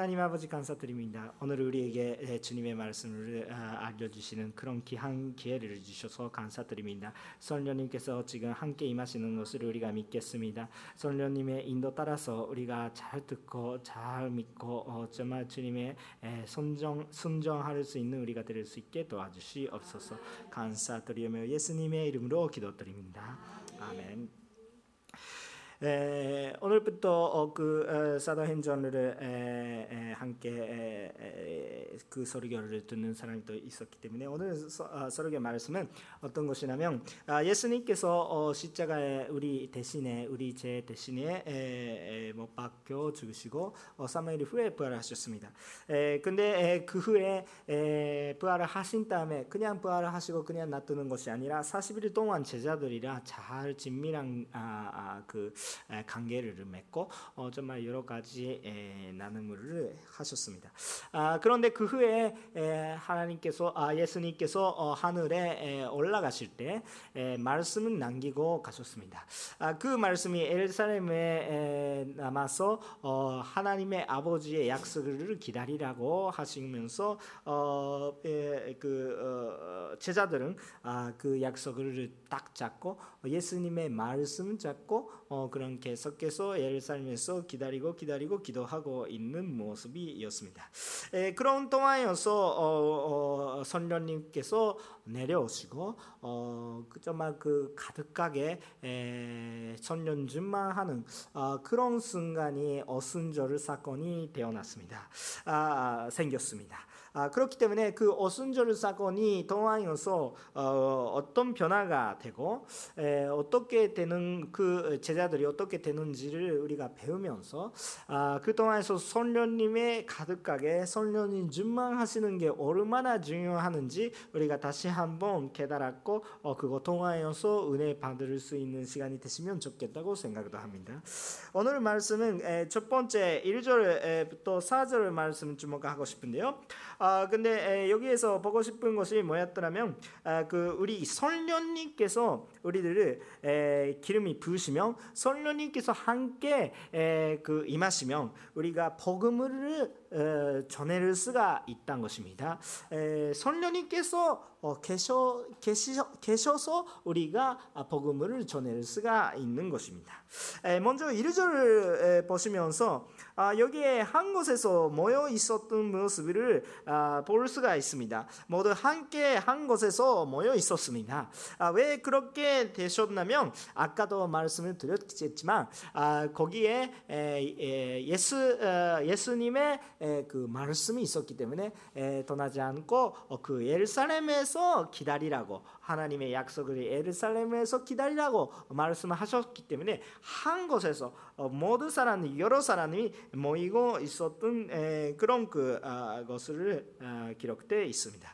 하나님 아버지 감사드립니다. 오늘 우리에게 주님의 말씀을 알려주시는 그런 귀한 기회를 주셔서 감사드립니다. 성령님께서 지금 함께 임하시는 것을 우리가 믿겠습니다. 성령님의 인도 따라서 우리가 잘 듣고 잘 믿고 어, 정말 주님의 순종 순종할 수 있는 우리가 될 수 있게 도와주시옵소서. 감사드리며 예수님의 이름으로 기도드립니다. 아멘. 에, 오늘부터 어, 그 어, 사도행전을 에, 함께 그 설교를 듣는 사람이 또 있었기 때문에 오늘 서, 어, 설교 말씀은 어떤 것이냐면 아, 예수님께서 어, 십자가에 우리 대신에 우리 제 대신에 못 박혀 죽으시고 어, 3일 후에 부활하셨습니다. 에, 근데 그 후에 부활을 하신 다음에 그냥 부활을 하시고 그냥 놔두는 것이 아니라 40일 동안 제자들이랑 잘 친밀한 아, 아, 그 관계를 맺고 어, 정말 여러 가지 나눔을 하셨습니다. 아, 그런데 그 후에 하나님께서 아, 예수님께서 어, 하늘에 올라가실 때 말씀을 남기고 가셨습니다. 아, 그 말씀이 에르사렘에 남아서 어, 하나님의 아버지의 약속을 기다리라고 하시면서 그 제자들은 아, 그 약속을 딱 잡고 예수님의 말씀 잡고 그런 계속해서 예루살렘에서 기다리고 기다리고 기도하고 있는 모습이었습니다. 에, 그런 동안이어서 어, 어, 선녀님께서 내려오시고 어, 그 정말 그 가득하게 선년준만 하는 어, 그런 순간이 어순절 사건이 되어났습니다. 아, 생겼습니다. 아, 그렇기 때문에 그 어순절 사건이 동안이어서 어, 떤 변화가 되고 에, 어떻게 되는 그 제자들이 어떻게 되는지를 우리가 배우면서 아, 그 동안에서 선녀님의 가득하게 선녀님 준망하시는 게 얼마나 중요하는지 우리가 다시 한번 깨달았고 어, 그거 통하여서 은혜 받을 수 있는 시간이 되시면 좋겠다고 생각도 합니다. 오늘 말씀은 에, 첫 번째 1절부터 4절 말씀 주목하고 싶은데요. 아 근데 에, 여기에서 보고 싶은 것이 뭐였더라면 아, 그 우리 설련님께서 대해서 우리들을 에, 기름이 부으시면 설련님께서 함께 에, 그 임하시면 우리가 복음을 에, 전해를 수가 있다는 것입니다. 에, 설련님께서 어, 계셔, 계셔, 계셔 서 우리가 복음을 전할 수가 있는 것입니다. 먼저 1절을 보시면서 아, 여기에 한 곳에서 모여 있었던 모습을 아, 볼 수가 있습니다. 모두 함께 한 곳에서 모여 있었습니다. 아, 왜 그렇게 되셨냐면 아까도 말씀을 드렸겠지만 거기에 예수 어, 예수님의 그 말씀이 있었기 때문에 떠나지 않고 어, 그 예루살렘에 예루살렘에서 기다리라고 하나님의 약속을 예루살렘에서 기다리라고 말씀하셨기 때문에 한 곳에서 어, 모든 사람 여러 사람이 모이고 있었던 그런 그 아, 것을 아, 기록되어 있습니다.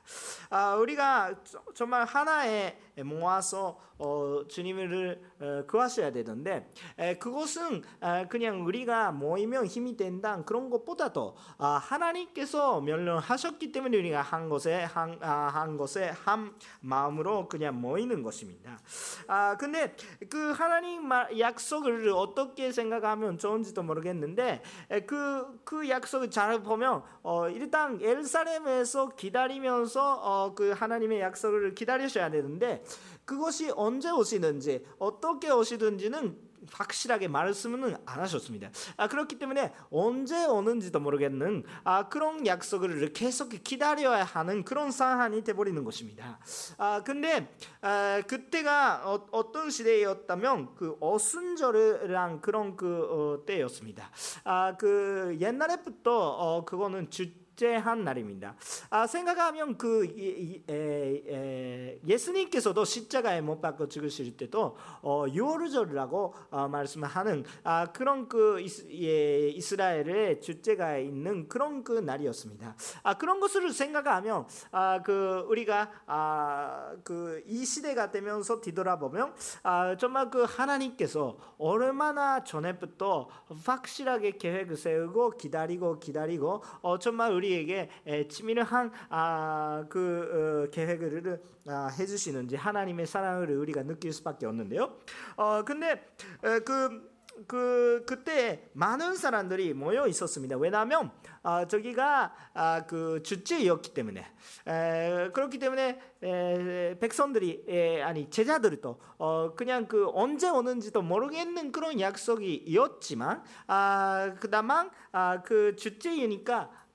아, 우리가 정말 하나에 모아서 어, 주님을 어, 구하셔야 되는데 그것은 그냥 우리가 모이면 힘이 된다 그런 것보다도 하나님께서 명령하셨기 때문에 우리가 한 곳에 한, 한 곳에 한 마음으로 그냥 모이는 것입니다. 아 근데 그 하나님 약속을 어떻게 생각 생각하면 좋은지도 모르겠는데 그, 그 약속을 잘 보면 어, 일단 엘사렘에서 기다리면서 어, 그 하나님의 약속을 기다리셔야 되는데 그것이 언제 오시는지 어떻게 오시든지는 확실하게 말씀은 안 하셨습니다. 아, 그렇기 때문에 언제 오는지도 모르겠는 아, 그런 약속을 계속 기다려야 하는 그런 상황이 돼버리는 것입니다. 아, 근데 아, 그때가 어, 떤 시대였다면 그 어순절이랑 그런 그 어, 때였습니다. 아, 그 옛날에부터 어, 그거는 주 축제한 날입니다. 아, 생각하면 그 예, 예, 예, 수님께서도 십자가에 못 박혀 죽으실 때도 어, 유월절이라고 어, 말씀하는 아, 그런 그 이스, 예, 이스라엘의 축제가 있는 그런 그 날이었습니다. 아, 그런 것을 생각하면 아, 그 우리가 아, 그이 시대가 되면서 뒤돌아보면 아, 정말 그 하나님께서 얼마나 전에부터 확실하게 계획을 세우고 기다리고 기다리고 어, 정말 우리 우리에게 치밀한 아, 그 어, 계획을 아, 해주시는지 하나님의 사랑을 우리가 느낄 수밖에 없는데요. 어 근데 그그 그때 많은 사람들이 모여 있었습니다. 왜냐하면 아, 저기가 아, 그 주제였기 때문에 에, 그렇기 때문에 에, 백성들이 에, 아니 제자들도 어, 그냥 그 언제 오는지도 모르겠는 그런 약속이었지만 아, 그다만 아, 그 주제이니까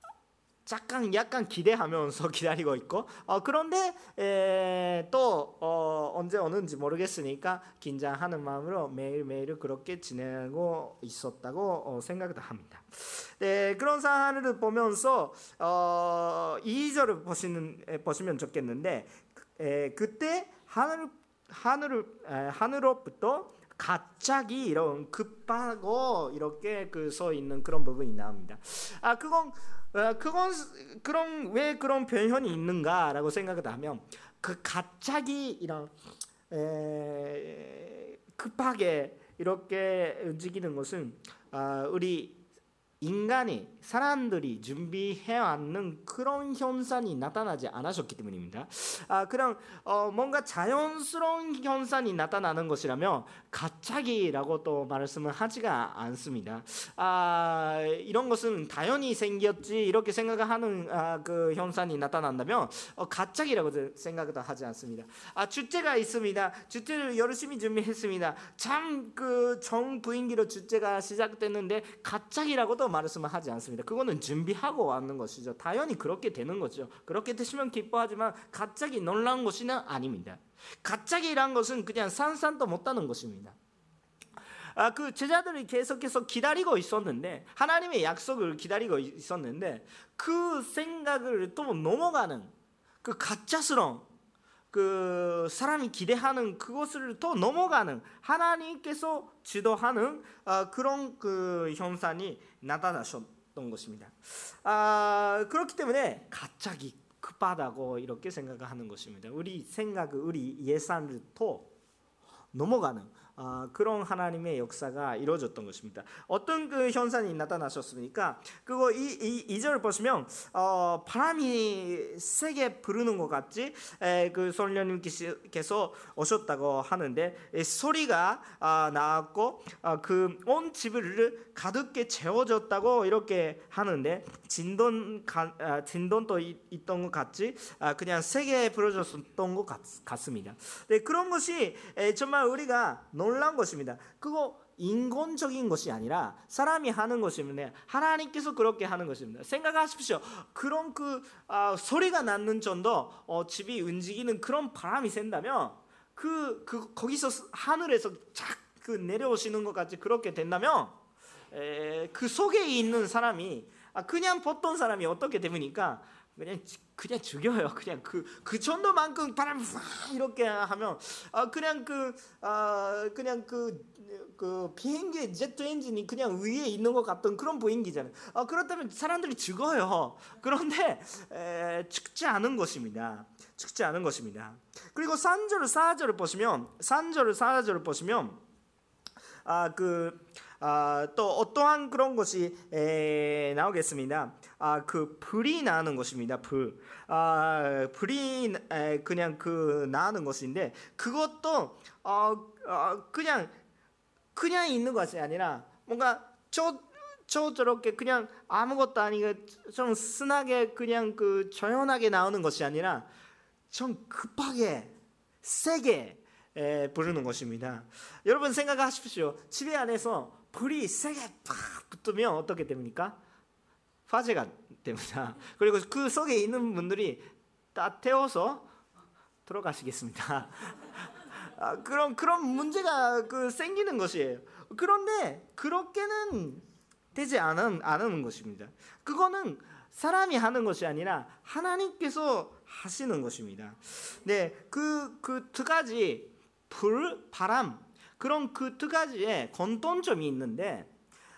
잠깐 약간 기대하면서 기다리고 있고 어, 그런데 에, 또 어, 언제 오는지 모르겠으니까 긴장하는 마음으로 매일 매일 그렇게 지내고 있었다고 어, 생각도 합니다. 네, 그런 상황을 보면서 어, 2절을 보시는 보시면 좋겠는데 에, 그때 하늘 하늘 하늘로부터 갑자기 이런 급하고 이렇게 그 서 있는 그런 부분이 나옵니다. 아 그건 어, 그건 그런 왜 그런 변현이 있는가라고 생각을 하면 그 갑자기 이런 에, 급하게 이렇게 움직이는 것은 아, 우리 인간이 사람들이 준비해 왔는 그런 현상이 나타나지 않으셨기 때문입니다. 아, 그냥 어, 뭔가 자연스러운 현상이 나타나는 것이라면 갑자기라고 또 말씀을 하지가 않습니다. 아, 이런 것은 당연히 생겼지 이렇게 생각하는 아, 그 현상이 나타난다면 어, 갑자기라고 생각도 하지 않습니다. 아, 주제가 있습니다. 주제를 열심히 준비했습니다. 참 그 정 부인기로 주제가 시작됐는데 갑자기라고도 말씀을 하지 않습니다. 그거는 준비하고 왔는 것이죠. 당연히 그렇게 되는 거죠. 그렇게 되시면 기뻐하지만 갑자기 놀라운 것이는 아닙니다. 갑자기란 것은 그냥 산산도 못하는 것입니다. 아, 그 제자들이 계속해서 기다리고 있었는데 하나님의 약속을 기다리고 있었는데 그 생각을 또 넘어가는 그 가짜스러운 그 사람이 기대하는 그것을 또 넘어가는 하나님께서 지도하는 어, 그런 그 현상이 나타나셨던 것입니다. 아, 그렇기 때문에 갑자기 급하다고 이렇게 생각하는 것입니다. 우리 생각, 우리 예산을 또 넘어가는 어, 그런 하나님의 역사가 이루어졌던 것입니다. 어떤 그 현상이 나타나셨습니까? 그거 이, 이, 절 보시면 어, 바람이 세게 부르는 것 같지 에, 그 성령님께서 오셨다고 하는데 소리가 아, 나왔고 아, 그온 집을 가득게 채워졌다고 이렇게 하는데 진동 아, 진동도 있 던 것 같지 아, 그냥 세게 불어졌던 것 같, 습니다 네, 그런 것이 정말 우리가 놀란 것입니다. 그거 인간적인 것이 아니라 사람이 하는 것입니다. 하나님께서 그렇게 하는 것입니다. 생각하십시오. 그런 그 아, 소리가 나는 정도 어, 집이 움직이는 그런 바람이 센다면 그, 그 거기서 하늘에서 착그 내려오시는 것 같이 그렇게 된다면 에, 그 속에 있는 사람이 아, 그냥 보통 사람이 어떻게 됩니까? 그냥 그냥 죽여요. 그냥 그 그 정도만큼 바람이 이렇게 하면 아 그냥 그 아 그냥 그 그 비행기 제트 엔진이 그냥 위에 있는 것 같던 그런 비행기잖아요. 아 그렇다면 사람들이 죽어요. 그런데 에, 죽지 않은 것입니다. 죽지 않은 것입니다. 그리고 3절 4절을 보시면 3절 4절을 보시면 아 그 아, 또 어떠한 그런 것이 에, 나오겠습니다. 아, 그 불이 나는 것입니다. 불. 아, 불이 에, 그냥 그 나는 것인데 그것도 어, 어, 그냥 그냥 있는 것이 아니라 뭔가 저, 저 저렇게 그냥 아무것도 아니고 좀 순하게 그냥 그 조연하게 나오는 것이 아니라 좀 급하게 세게 에, 부르는 것입니다. 여러분 생각하십시오. 집에 안에서 불이 세게 팍 붙으면 어떻게 됩니까? 화재가 됩니다. 그리고 그 속에 있는 분들이 다 태워서 들어가시겠습니다. 아, 그런 그런 문제가 그 생기는 것이에요. 그런데 그렇게는 되지 않은 않은 것입니다. 그거는 사람이 하는 것이 아니라 하나님께서 하시는 것입니다. 네, 그그 두 가지 불, 바람 그런 그 두 가지의 공통점이 있는데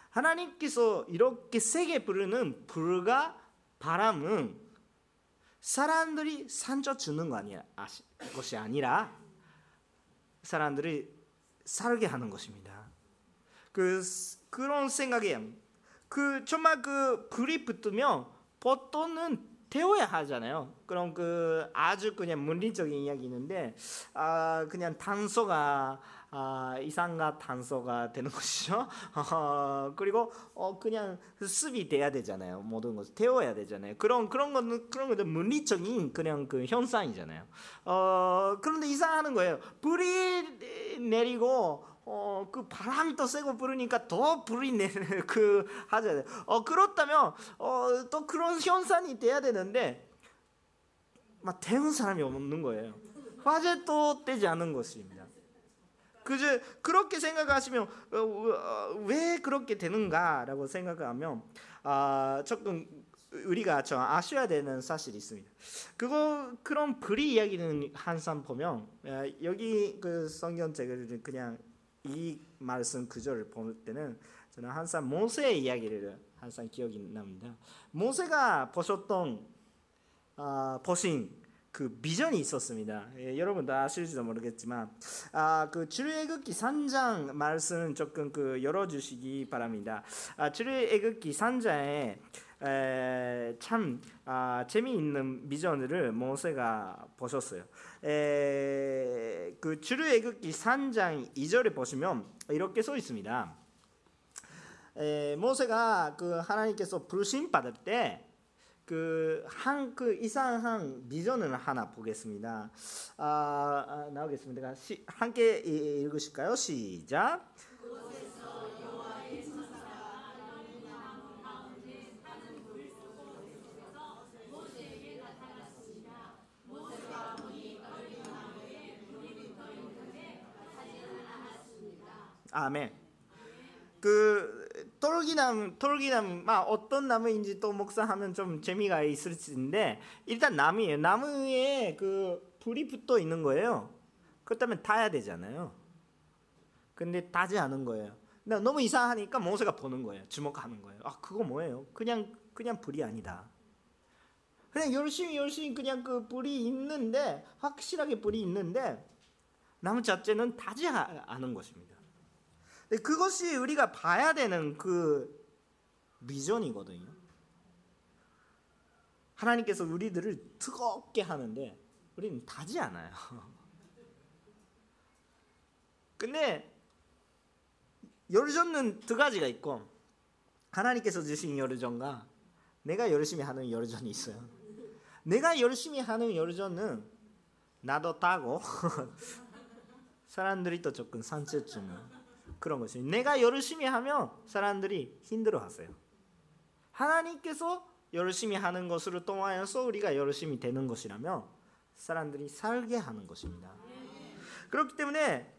하나님께서 이렇게 세게 부르는 불과 바람은 사람들이 산져 주는 거 아니야, 것이 아니라 사람들이 살게 하는 것입니다. 그 그런 생각이에요. 그 정말 그 불이 붙으면 보통은 태워야 하잖아요. 그럼 그 아주 그냥 물리적인 이야기인데 아 그냥 탄소가 아, 이산화탄소가 되는 것이죠. 어, 그리고 어, 그냥 습이 돼야 되잖아요. 모든 것을 태워야 되잖아요. 그런 그런 거는 그런 것도 물리적인 그냥 그 현상이잖아요. 어, 그런데 이상하는 거예요. 불이 내리고 어, 그 바람이 또 세고 부르니까 더 불이 내는 그 하잖아요. 어, 그렇다면 어, 또 그런 현상이 돼야 되는데 막 태운 사람이 없는 거예요. 화재 또 떼지 않은 것입니다. 그저 그렇게 생각하시면 어, 어, 왜 그렇게 되는가라고 생각하면 아, 조금 우리가 좀 아셔야 되는 사실이 있습니다. 그거 그런 불이 이야기는 항상 보면 아, 여기 그 성경책을 그냥 이 말씀 구절을 볼 때는 저는 항상 모세의 이야기를 항상 기억이 납니다. 모세가 보셨던 아, 보신 그 비전이 있었습니다. 예, 여러분 다 아실지도 모르겠지만 아, 그 출애굽기 3장 말씀 조금 그 열어 주시기 바랍니다. 아, 출애굽기 3장에 에, 참 아, 재미있는 비전을 모세가 보셨어요. 에, 그 출애굽기 3장 2절에 보시면 이렇게 써 있습니다. 에, 모세가 그 하나님께서 부르심 받을 때 그한그 그 이상한 비전을 하나 보겠습니다. 아, 아 나오겠습니다. 시, 함께 읽으실까요? 시작. 아멘. 그 똘기나무, 똘기나무, 막 어떤 나무인지 또 목사하면 좀 재미가 있을 텐데 일단 나무예요. 나무에 그 불이 붙어 있는 거예요. 그렇다면 타야 되잖아요. 근데 타지 않은 거예요. 너무 이상하니까 모세가 보는 거예요. 주목하는 거예요. 아 그거 뭐예요? 그냥 그냥 불이 아니다. 그냥 열심히 열심히 그냥 그 불이 있는데 확실하게 불이 있는데 나무 자체는 타지 않은 것입니다. 그것이 우리가 봐야 되는 그 비전이거든요. 하나님께서 우리들을 뜨겁게 하는데 우리는 타지 않아요. 근데 열전은 두 가지가 있고 하나님께서 주신 열전과 내가 열심히 하는 열전이 있어요. 내가 열심히 하는 열전은 나도 따고 사람들이 또 조금 산채쯤은 그런 것이 내가 열심히 하면 사람들이 힘들어하세요. 하나님께서 열심히 하는 것으로 통하여서 우리가 열심히 되는 것이라면 사람들이 살게 하는 것입니다. 그렇기 때문에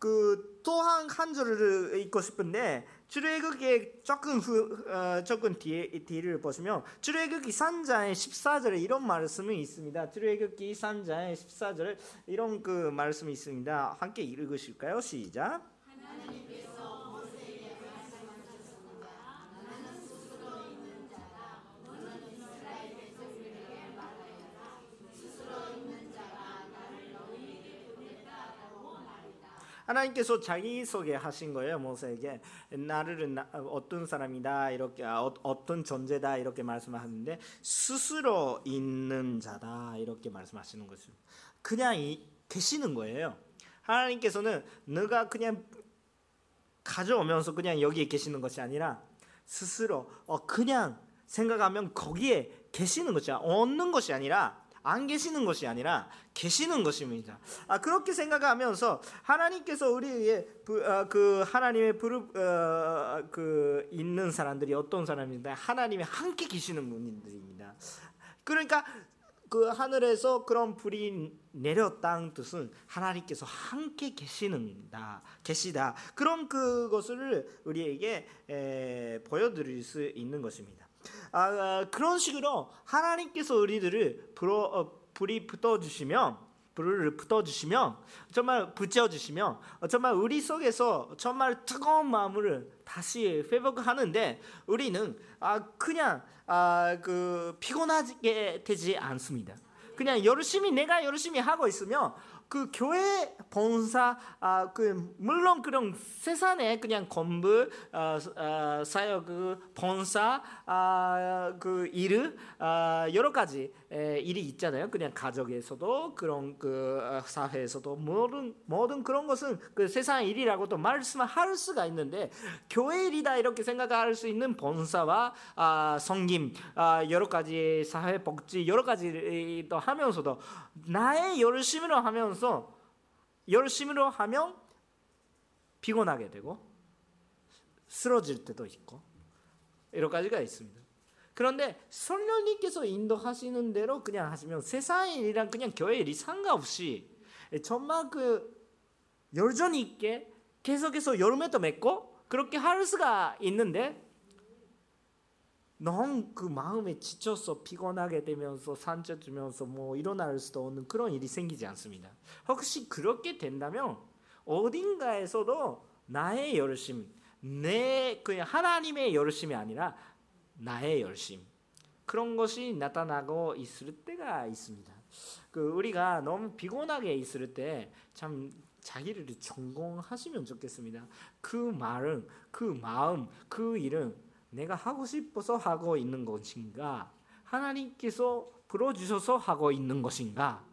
그 또한 한 절을 읽고 싶은데 출애굽기 조금 후, 어, 조금 뒤에 뒤를 보시면 출애굽기 3장의 14절에 이런 말씀이 있습니다. 출애굽기 3장의 14절에 이런 그 말씀이 있습니다. 함께 읽으실까요? 시작. 하나님께서 자기 소개하신 거예요 모세에게. 나를 어떤 사람이다 이렇게 아, 어, 떤 존재다 이렇게 말씀하는데 스스로 있는 자다 이렇게 말씀하시는 것이 그냥 이, 계시는 거예요. 하나님께서는 너가 그냥 가져오면서 그냥 여기에 계시는 것이 아니라 스스로 어, 그냥 생각하면 거기에 계시는 것이 얻는 것이 아니라 안 계시는 것이 아니라 계시는 것입니다. 아, 그렇게 생각하면서 하나님께서 부, 어, 그 하나님의 부르, 어, 그 있는 사람들이 어떤 사람인데 하나님이 함께 계시는 분들입니다. 그러니까 그 하늘에서 그런 불이 내렸다는 뜻은 하나님께서 함께 계시는다, 계시다. 그런 그것을 우리에게 에, 보여드릴 수 있는 것입니다. 아, 아, 그런 식으로 하나님께서 우리들을 불어, 어, 불이 붙어 주시면 불을 붙어 주시면 정말 붙여 주시면 정말 우리 속에서 정말 뜨거운 마음을 다시 회복하는데 우리는 아, 그냥 아, 그 피곤하게 되지 않습니다. 그냥 열심히 내가 열심히 하고 있으면 그 교회 본사 아 그 물론 그런 세상에 그냥 건물 어, 어, 사역 그 본사 아 그 일 아, 여러 가지 에, 일이 있잖아요. 그냥 가족에서도 그런 그 어, 사회에서도 모든 모든 그런 것은 그 세상 일이라고도 말씀할 수가 있는데 교회 일이다 이렇게 생각할 수 있는 본사와 아, 성김 아, 여러 가지 사회 복지 여러 가지도 하면서도 나의 열심으로 하면서 열심으로 하면 피곤하게 되고 쓰러질 때도 있고 여러 가지가 있습니다. 그런데 성령님께서 인도하시는 대로 그냥 하시면 세상의 일이랑 그냥 교회 일이 상관없이 정말 그 열정 있게 계속해서 열매도 맺고 그렇게 할 수가 있는데 너무 그 마음에 지쳐서 피곤하게 되면서 산뜻주면서 뭐 일어날 수도 없는 그런 일이 생기지 않습니다. 혹시 그렇게 된다면 어딘가에서도 나의 열심, 내 그냥 하나님의 열심이 아니라 나의 열심 그런 것이 나타나고 있을 때가 있습니다. 그 우리가 너무 피곤하게 있을 때 참 자기를 전공하시면 좋겠습니다. 그 말은 그 마음 그 일은 내가 하고 싶어서 하고 있는 것인가? 하나님께서 불러주셔서 하고 있는 것인가?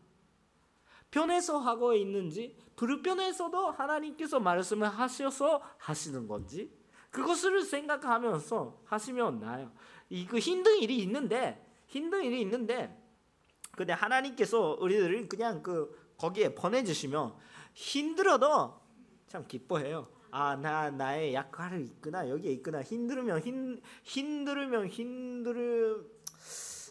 편해서 하고 있는지 불편해서도 하나님께서 말씀을 하셔서 하시는 건지 그것을 생각하면서 하시면 나요. 이그 힘든 일이 있는데 힘든 일이 있는데 근데 하나님께서 우리들을 그냥 그 거기에 보내주시면 힘들어도 참 기뻐해요. 아, 나 나의 약화를 있구나. 여기에 있구나. 힘들으면 힘 힘들으면 힘들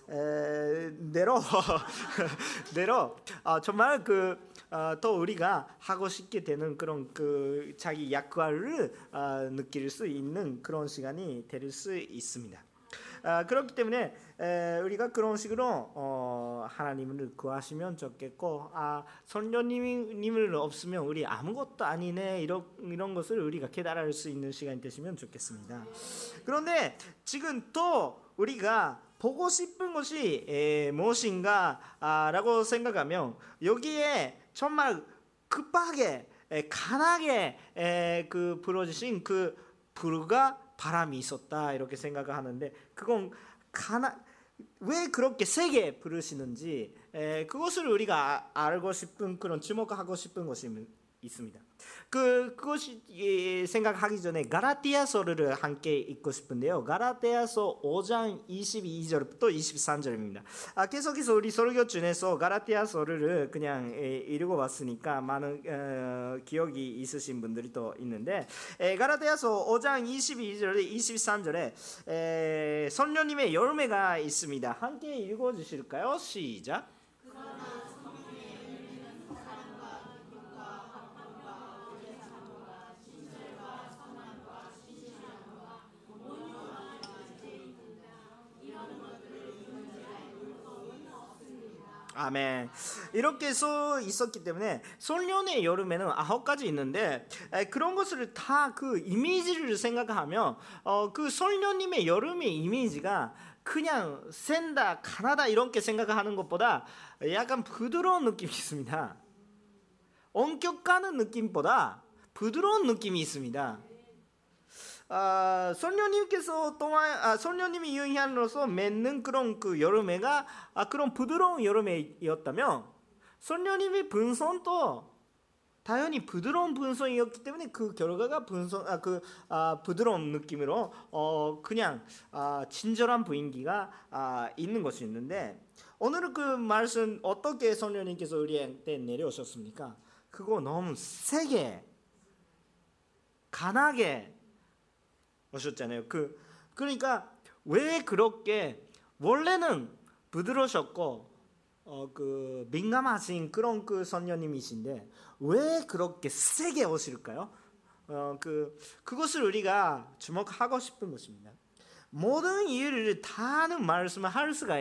에, 내로 내로 아, 정말 그또 어, 우리가 하고 싶게 되는 그런 그 자기 약화를 어, 느낄 수 있는 그런 시간이 될 수 있습니다. 아, 그렇기 때문에 에, 우리가 그런 식으로 어, 하나님을 구하시면 좋겠고 아 선녀님을 없으면 우리 아무것도 아니네 이런 이런 것을 우리가 깨달을 수 있는 시간이 되시면 좋겠습니다. 그런데 지금 또 우리가 보고 싶은 것이 에, 무엇인가라고 생각하면 여기에 정말 급하게 에, 그 불어주신 그 불가 바람이 있었다 이렇게 생각을 하는데 그건 가나 왜 그렇게 세게 부르시는지 에, 그것을 우리가 알고 싶은 그런 주목하고 싶은 것이 있습니다. 그 그것이 예, 생각하기 전에 가라티아서를 함께 읽고 싶은데요. 가라티아서 5장 22절부터 23절입니다. 아, 계속해서 우리 설교 중에서 가라티아서를 그냥 예, 읽어봤으니까 많은 어, 기억이 있으신 분들이 또 있는데 에, 가라티아서 5장 22절에 23절에 에, 선녀님의 열매가 있습니다. 함께 읽어주실까요? 시작. 아멘. 이렇게 써 있었기 때문에 솔년의 여름에는 아홉 가지 있는데 그런 것을 다 그 이미지를 생각하면 어, 그 솔년님의 여름의 이미지가 그냥 센다, 가나다 이렇게 생각하는 것보다 약간 부드러운 느낌이 있습니다. 엄격가는 느낌보다 부드러운 느낌이 있습니다. 아, 선녀님께서 동안 아, 선녀님이 유행함으로써 맺는 그런 그 여름에가 아, 그런 부드러운 여름에였다면 선녀님의 분선도 당연히 부드러운 분선이었기 때문에 그 결과가 분선 아그 아, 부드러운 느낌으로 어 그냥 아, 친절한 분위기가 아, 있는 것이 있는데 오늘은 그 말씀 어떻게 선녀님께서 우리한테 내려오셨습니까? 그거 너무 세게 간하게 오셨잖아요. 그 그러니까 왜 그렇게 원래는 부드러우셨고 어 그 민감하신 그런 그 선녀님이신데 왜 그렇게 세게 오실까요? 어 그 그것을 우리가 주목하고 싶은 것입니다. 모든 일을 다는 말씀을 할 수가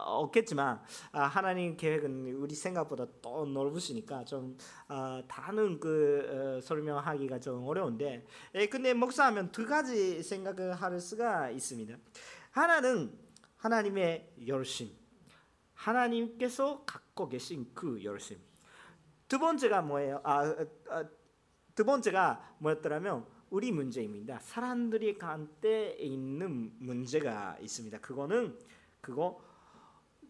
없겠지만 아, 하나님 계획은 우리 생각보다 또 넓으시니까 좀 아, 다는 그 어, 설명하기가 좀 어려운데 근데 목사하면 두 가지 생각을 할 수가 있습니다. 하나는 하나님의 열심, 하나님께서 갖고 계신 그 열심. 두 번째가 뭐예요? 아, 아, 두 번째가 뭐였더라면 우리 문제입니다. 사람들이 간때 있는 문제가 있습니다. 그거는 그거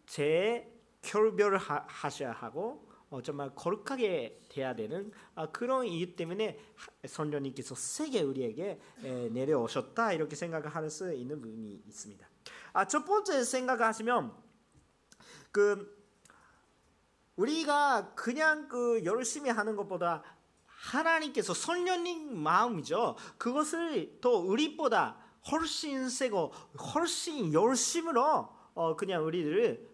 제 결별하셔야 하고 어, 정말 거룩하게 돼야 되는 아, 그런 이유 때문에 선녀님께서 세계 우리에게 에, 내려오셨다 이렇게 생각할 수 있는 부분이 있습니다. 아, 첫 번째 생각하시면 그 우리가 그냥 그 열심히 하는 것보다 하나님께서 선녀님 마음이죠. 그것을 더 우리보다 훨씬 세고 훨씬 열심으로 어 그냥 우리를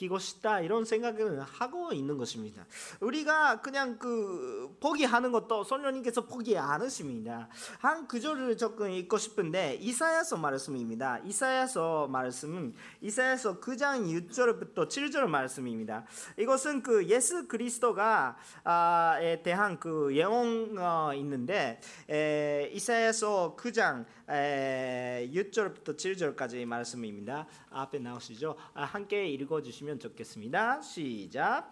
바뀌고 싶다 이런 생각을 하고 있는 것입니다. 우리가 그냥 그 포기하는 것도 선녀님께서 포기 안 하십니다. 한 구절을 조금 읽고 싶은데 이사야서 말씀입니다. 이사야서 말씀은 이사야서 9장 6절부터 7절 말씀입니다. 이것은 그 예수 그리스도가 아에 대한 그 예언 어, 있는데 이사야서 9장 6절부터 7절까지 말씀입니다. 앞에 나오시죠? 아, 함께 읽어 주시면 좋겠습니다. 시작.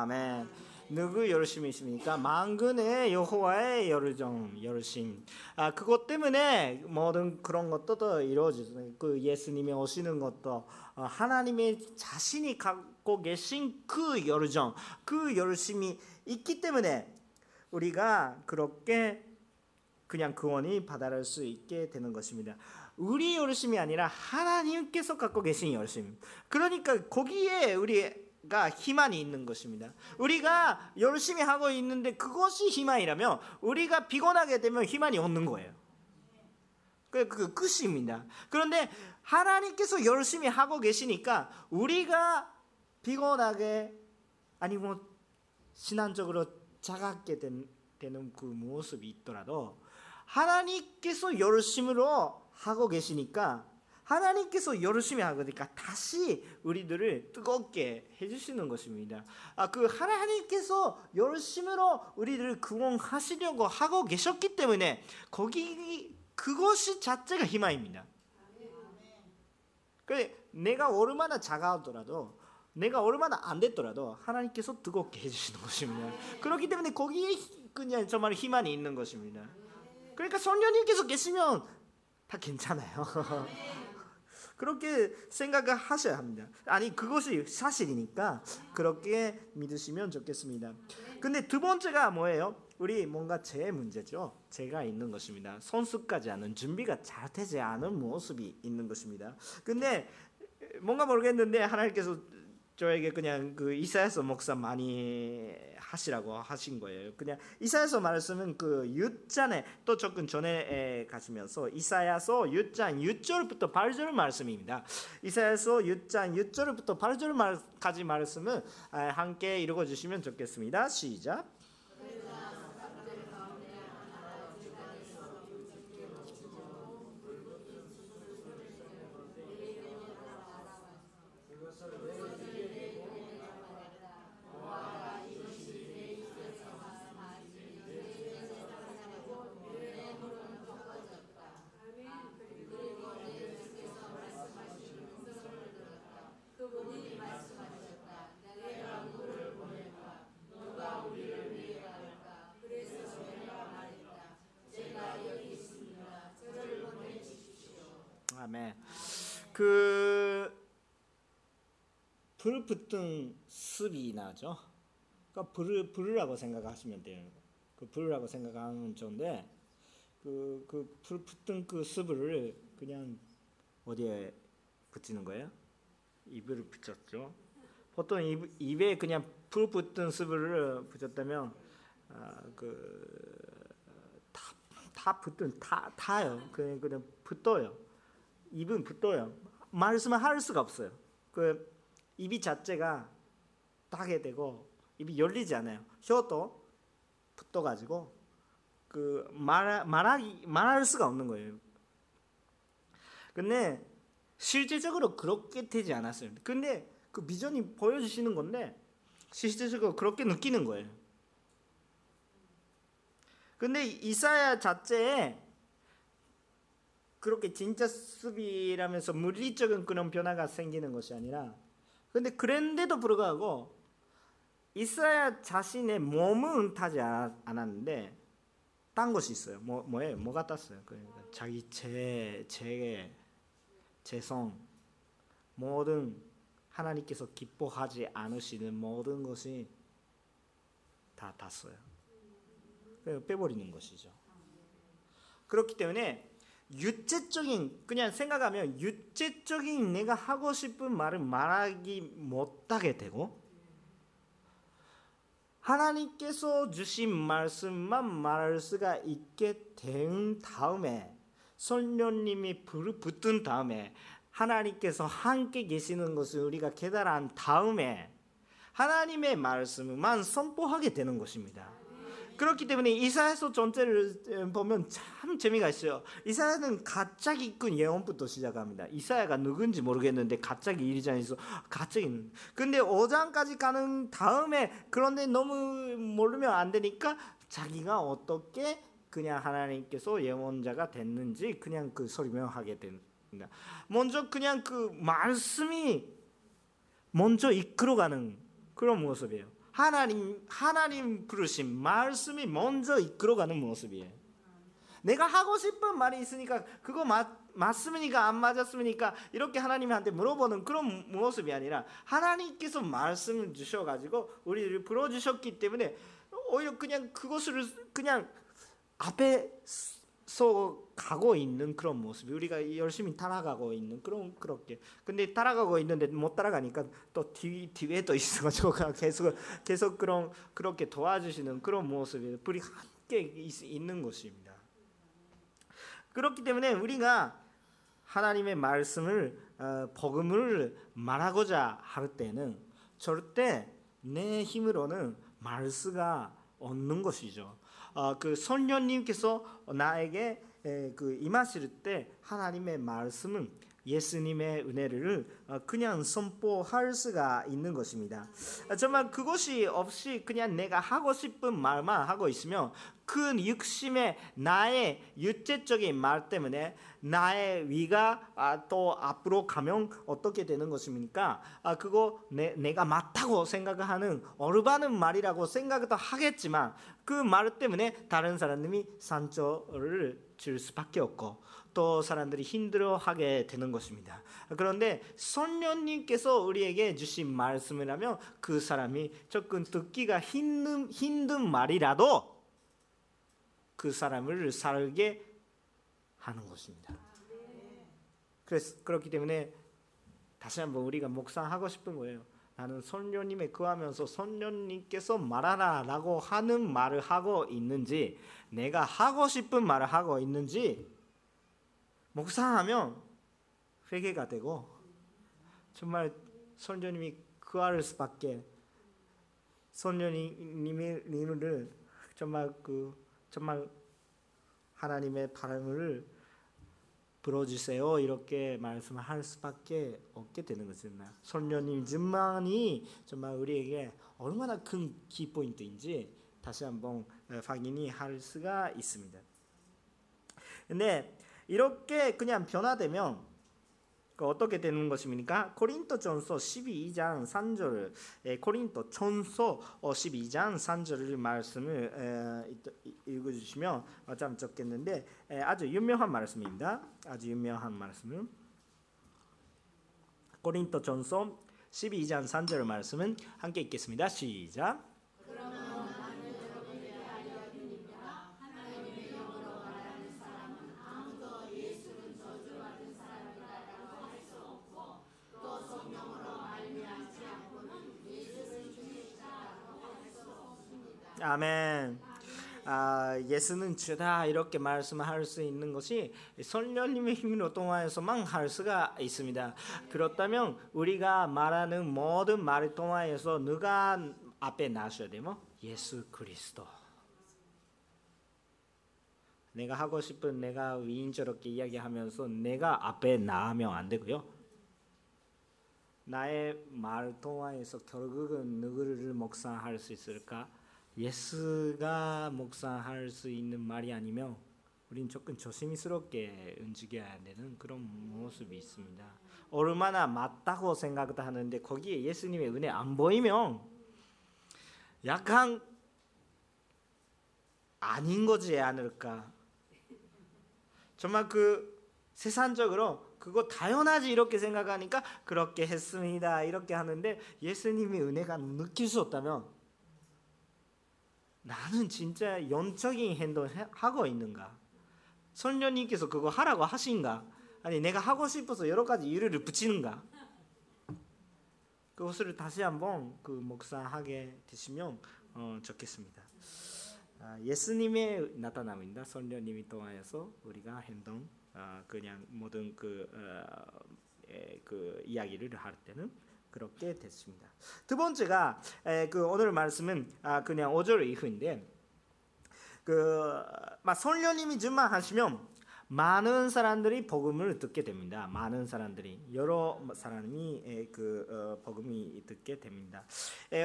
아멘. 누구 열심이십니까? 만군의 여호와의 열정, 열심. 아 그것 때문에 모든 그런 것도 더 이루어지죠. 그 예수님이 오시는 것도 어, 하나님의 자신이 갖고 계신 그 열정, 그 열심이 있기 때문에 우리가 그렇게 그냥 구원이 받아들 수 있게 되는 것입니다. 우리 열심이 아니라 하나님께서 갖고 계신 열심. 그러니까 거기에 우리 가 희망이 있는 것입니다. 우리가 열심히 하고 있는데 그것이 희망이라면 우리가 피곤하게 되면 희망이 없는 거예요. 그, 그 끝입니다. 그런데 하나님께서 열심히 하고 계시니까 우리가 피곤하게 아니면 뭐 신앙적으로 작게 된, 되는 그 모습이 있더라도 하나님께서 열심으로 하고 계시니까 하나님께서 열심히 하니까 다시 우리들을 뜨겁게 해주시는 것입니다. 아, 그 하나님께서 열심으로 우리들을 구원하시려고 하고 계셨기 때문에 거기 그것이 자체가 희망입니다. 그 내가 얼마나 작아더라도 내가 얼마나 안 됐더라도 하나님께서 뜨겁게 해주시는 것입니다. 그렇기 때문에 거기에 그냥 정말 희망이 있는 것입니다. 그러니까 성령님께서 계시면 다 괜찮아요. 그렇게 생각을 하셔야 합니다. 아니 그것이 사실이니까 그렇게 믿으시면 좋겠습니다. 근데 두 번째가 뭐예요? 우리 뭔가 제 문제죠. 제가 있는 것입니다. 선수까지 않은 준비가 잘 되지 않은 모습이 있는 것입니다. 근데 뭔가 모르겠는데 하나님께서 저에게 그냥 그 이사야서 목사 많이 하시라고 하신 거예요. 그냥 이사야서 말씀은 그 6장에 또 조금 전에 가시면서 이사야서 6장 6절부터 8절 말씀입니다. 이사야서 6장 6절부터 8절까지 말씀은 함께 읽어 주시면 좋겠습니다. 시작. 아멘. 그 불 붙은 습이 나죠. 그러니까 불을 불이라고 생각하시면 돼요. 그 불이라고 생각하면 좋은데 그그 불 붙은 그 습을 그냥 어디에 붙이는 거예요? 입을 붙였죠. 보통 입, 입에 그냥 불 붙은 습을 붙였다면 아, 그다 다 붙은 다 타요. 그냥 그냥 붙어요. 입은 붙어요. 말씀을 할 수가 없어요. 그 입이 자체가 따게 되고 입이 열리지 않아요. 혀도 붙어가지고 그 말, 말하기 말할 수가 없는 거예요. 근데 실제적으로 그렇게 되지 않았어요. 근데 그 비전이 보여주시는 건데 실제적으로 그렇게 느끼는 거예요. 근데 이사야 자체에 그렇게 진짜 수비라면서 물리적인 그런 변화가 생기는 것이 아니라 근데 그런데도 불구하고 이사야 자신의 몸은 타지 않았는데 딴 것이 있어요. 뭐 뭐예요? 뭐가 땄어요? 그러니까 자기 제제 재성 모든 하나님께서 기뻐하지 않으시는 모든 것이 다 땄어요. 빼버리는 것이죠. 그렇기 때문에 유체적인 그냥 생각하면 유체적인 내가 하고 싶은 말을 말하기 못하게 되고 하나님께서 주신 말씀만 말할 수가 있게 된 다음에 성령님이 붙은 다음에 하나님께서 함께 계시는 것을 우리가 깨달은 다음에 하나님의 말씀만 선포하게 되는 것입니다. 그렇기 때문에 이사야서 전체를 보면 참 재미가 있어요. 이사야는 갑자기 끈 예언부터 시작합니다. 이사야가 누군지 모르겠는데 갑자기 일장에서 갑자기 근데 5장까지 가는 다음에 그런데 너무 모르면 안 되니까 자기가 어떻게 그냥 하나님께서 예언자가 됐는지 그냥 그 설명하게 됩니다. 먼저 그냥 그 말씀이 먼저 이끌어가는 그런 모습이에요. 하나님 하나님 부르신 말씀이 먼저 이끌어가는 모습이에요. 내가 하고 싶은 말이 있으니까 그거 맞, 맞습니까 안 맞았습니까 이렇게 하나님한테 물어보는 그런 모습이 아니라 하나님께서 말씀을 주셔가지고 우리를 불러주셨기 때문에 오히려 그냥 그것을 그냥 앞에 서 가고 있는 그런 모습이 우리가 열심히 따라가고 있는 그런 그렇게 근데 따라가고 있는데 못 따라가니까 또 뒤, 뒤에 또 있어가지고 계속 계속 그런 그렇게 도와주시는 그런 모습이 우리 함께 있, 는 것입니다. 그렇기 때문에 우리가 하나님의 말씀을 어, 복음을 말하고자 할 때는 절대 내 힘으로는 말 수가 없는 것이죠. 어, 그 선녀님께서 나에게 그 임하실 때 하나님의 말씀은 예수님의 은혜를 어, 그냥 선포할 수가 있는 것입니다. 정말 그것이 없이 그냥 내가 하고 싶은 말만 하고 있으면 그 육심의 나의 유체적인 말 때문에 나의 위가 아, 또 앞으로 가면 어떻게 되는 것입니까? 아, 그거 내, 내가 맞다고 생각하는 어르바는 말이라고 생각도 하겠지만 그 말 때문에 다른 사람들이 상처를 줄 수밖에 없고 또 사람들이 힘들어하게 되는 것입니다. 그런데 선녀님께서 우리에게 주신 말씀이라면 그 사람이 조금 듣기가 힘든, 힘든 말이라도 그 사람을 살게 하는 것입니다. 그래서 그렇기 때문에 다시 한번 우리가 묵상하고 싶은 거예요. 나는 선녀님에 구하면서 선녀님께서 말하라 라고 하는 말을 하고 있는지 내가 하고 싶은 말을 하고 있는지 묵상하면 회개가 되고 정말 선녀님이 구할 수밖에 선녀님을 정말 그 정말 하나님의 바람을 불어주세요 이렇게 말씀할 수밖에 없게 되는 것입니다. 선녀님만이 정말 우리에게 얼마나 큰 키포인트인지 다시 한번 확인이 할 수가 있습니다. 근데 이렇게 그냥 변화되면 그 어떻게 되는 것입니까? 코린토전서 12장 3절 코린토 전서 12장 3절 말씀을 읽어주시면 참 좋겠는데 아주 유명한 말씀입니다. 아주 유명한 말씀은 코린토 전서 12장 3절 말씀은 함께 읽겠습니다. 시작. 아멘. 아, 예수는 주다 이렇게 말씀할 수 있는 것이 성령님의 힘으로 통하여서만 할 수가 있습니다. 그렇다면 우리가 말하는 모든 말을 통하여서 누가 앞에 나셔야 되면 예수 그리스도. 내가 하고 싶은 내가 위인저렇게 이야기하면서 내가 앞에 나가면 안 되고요. 나의 말 통하여서 결국은 누구를 묵상할 수 있을까? 예수가 묵상할 수 있는 말이 아니면 우린 조금 조심스럽게 움직여야 되는 그런 모습이 있습니다. 얼마나 맞다고 생각도 하는데 거기에 예수님의 은혜 안 보이면 약간 아닌 거지 않을까? 정말 그 세상적으로 그거 당연하지 이렇게 생각하니까 그렇게 했습니다 이렇게 하는데 예수님의 은혜가 느낄 수 없다면 나는 진짜 영적인 행동을 하고 있는가? 선녀님께서 그거 하라고 하신가? 아니 내가 하고 싶어서 여러 가지 이유를 붙이는가? 그것을 다시 한번 그 묵상하게 되시면 어, 좋겠습니다. 아, 예수님의 나타남입니다. 선녀님이 통하여서 우리가 행동 아, 그냥 모든 그, 어, 그 이야기를 할 때는 그렇게 됐습니다. 두 번째가 그 오늘 말씀은 아, 그냥 5절 이후인데 그막 선녀님이 증만하시면 많은 사람들이 복음을 듣게 됩니다. 많은 사람들이 여러 사람이 그 어, 복음이 듣게 됩니다.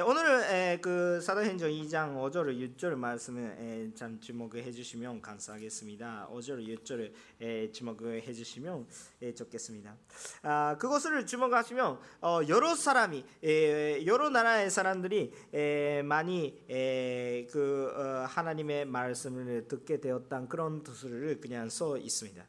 오늘 그 사도행전 2장 5절 6절 말씀을 참 주목해 주시면 감사하겠습니다. 5절 6절 주목해 주시면 좋겠습니다. 아, 그것을 주목하시면 어, 여러 사람이 여러 나라의 사람들이 많이 그 어, 하나님의 말씀을 듣게 되었던 그런 뜻을 그냥 써 있습니다. 있습니다.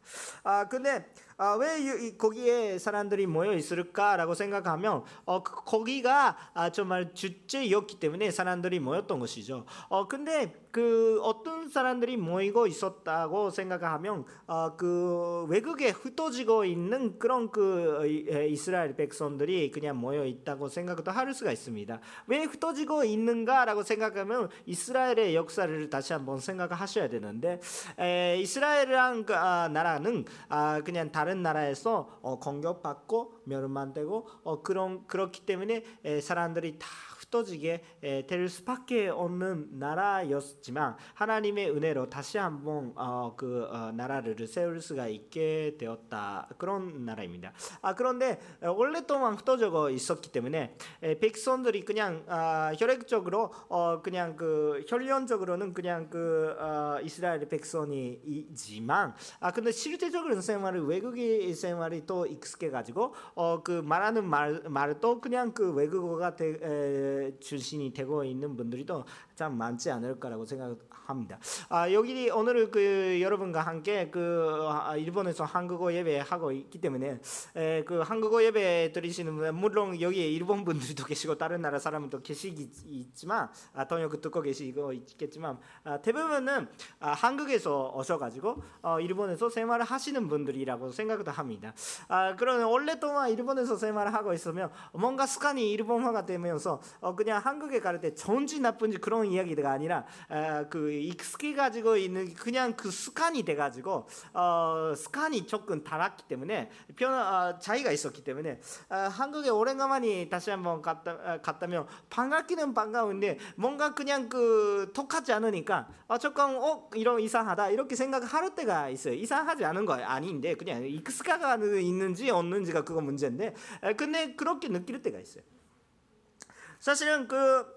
아 근데 아, 왜 거기에 사람들이 모여 있을까라고 생각하면 어, 그, 거기가 아, 정말 주제였기 때문에 사람들이 모였던 것이죠. 어, 근데 그 어떤 사람들이 모이고 있었다고 생각하면 어, 그 외국에 흩어지고 있는 그런 그 이스라엘 백성들이 그냥 모여 있다고 생각도 할 수가 있습니다. 왜 흩어지고 있는가라고 생각하면 이스라엘의 역사를 다시 한번 생각하셔야 되는데 에, 이스라엘이란 그, 아, 나라는 아, 그냥 다른 나라에서 어, 공격받고 멸망되고 어, 그런 그렇기 때문에 에, 사람들이 다 흩어지게 될 수밖에 없는 나라였지만 하나님의 은혜로 다시 한번 어, 그 어, 나라를 세울 수가 있게 되었다 그런 나라입니다. 아 그런데 오랫동안 흩어져 있었기 때문에 백성들이 그냥 아, 혈액적으로 어, 그냥 그 혈연적으로는 그냥 그 어, 이스라엘 백성이지만 아 근데 실제적으로 생활을 외국의 생활이 또 익숙해 가지고 어, 그 말하는 말 말도 그냥 그 외국어가 되, 에, 출신이 되고 있는 분들이도 참 많지 않을까라고 생각 합니다. 아, 여기 오늘 그 여러분과 함께 그 아, 일본에서 한국어 예배 하고 있기 때문에 에, 그 한국어 예배 드리시는 분 물론 여기에 일본 분들도 계시고 다른 나라 사람도 계시겠지만 아, 통역 듣고 계시고 있겠지만 아, 대부분은 아, 한국에서 오셔가지고 어, 일본에서 생활을 하시는 분들이라고 생각도 합니다. 아, 그러면 오랫동안 일본에서 생활을 하고 있으면 뭔가 습관이 일본화가 되면서 어, 그냥 한국에 갈 때 좋은지 나쁜지 그런 이야기가 아니라 어, 그 익숙해 가지고 있는 그냥 그 습관이 돼 가지고 어, 습관이 조금 달았기 때문에 변 어, 차이가 있었기 때문에 어, 한국에 오랜만에 다시 한번 갔다 어, 갔다면 반갑기는 반가운데 뭔가 그냥 그 똑같지 않으니까 어, 조금 어 이런 이상하다 이렇게 생각할 때가 있어요. 이상하지 않은 거 아닌데 그냥 익숙하가 있는지 없는지가 그거 문제인데 근데 그렇게 느낄 때가 있어요. 사실은 그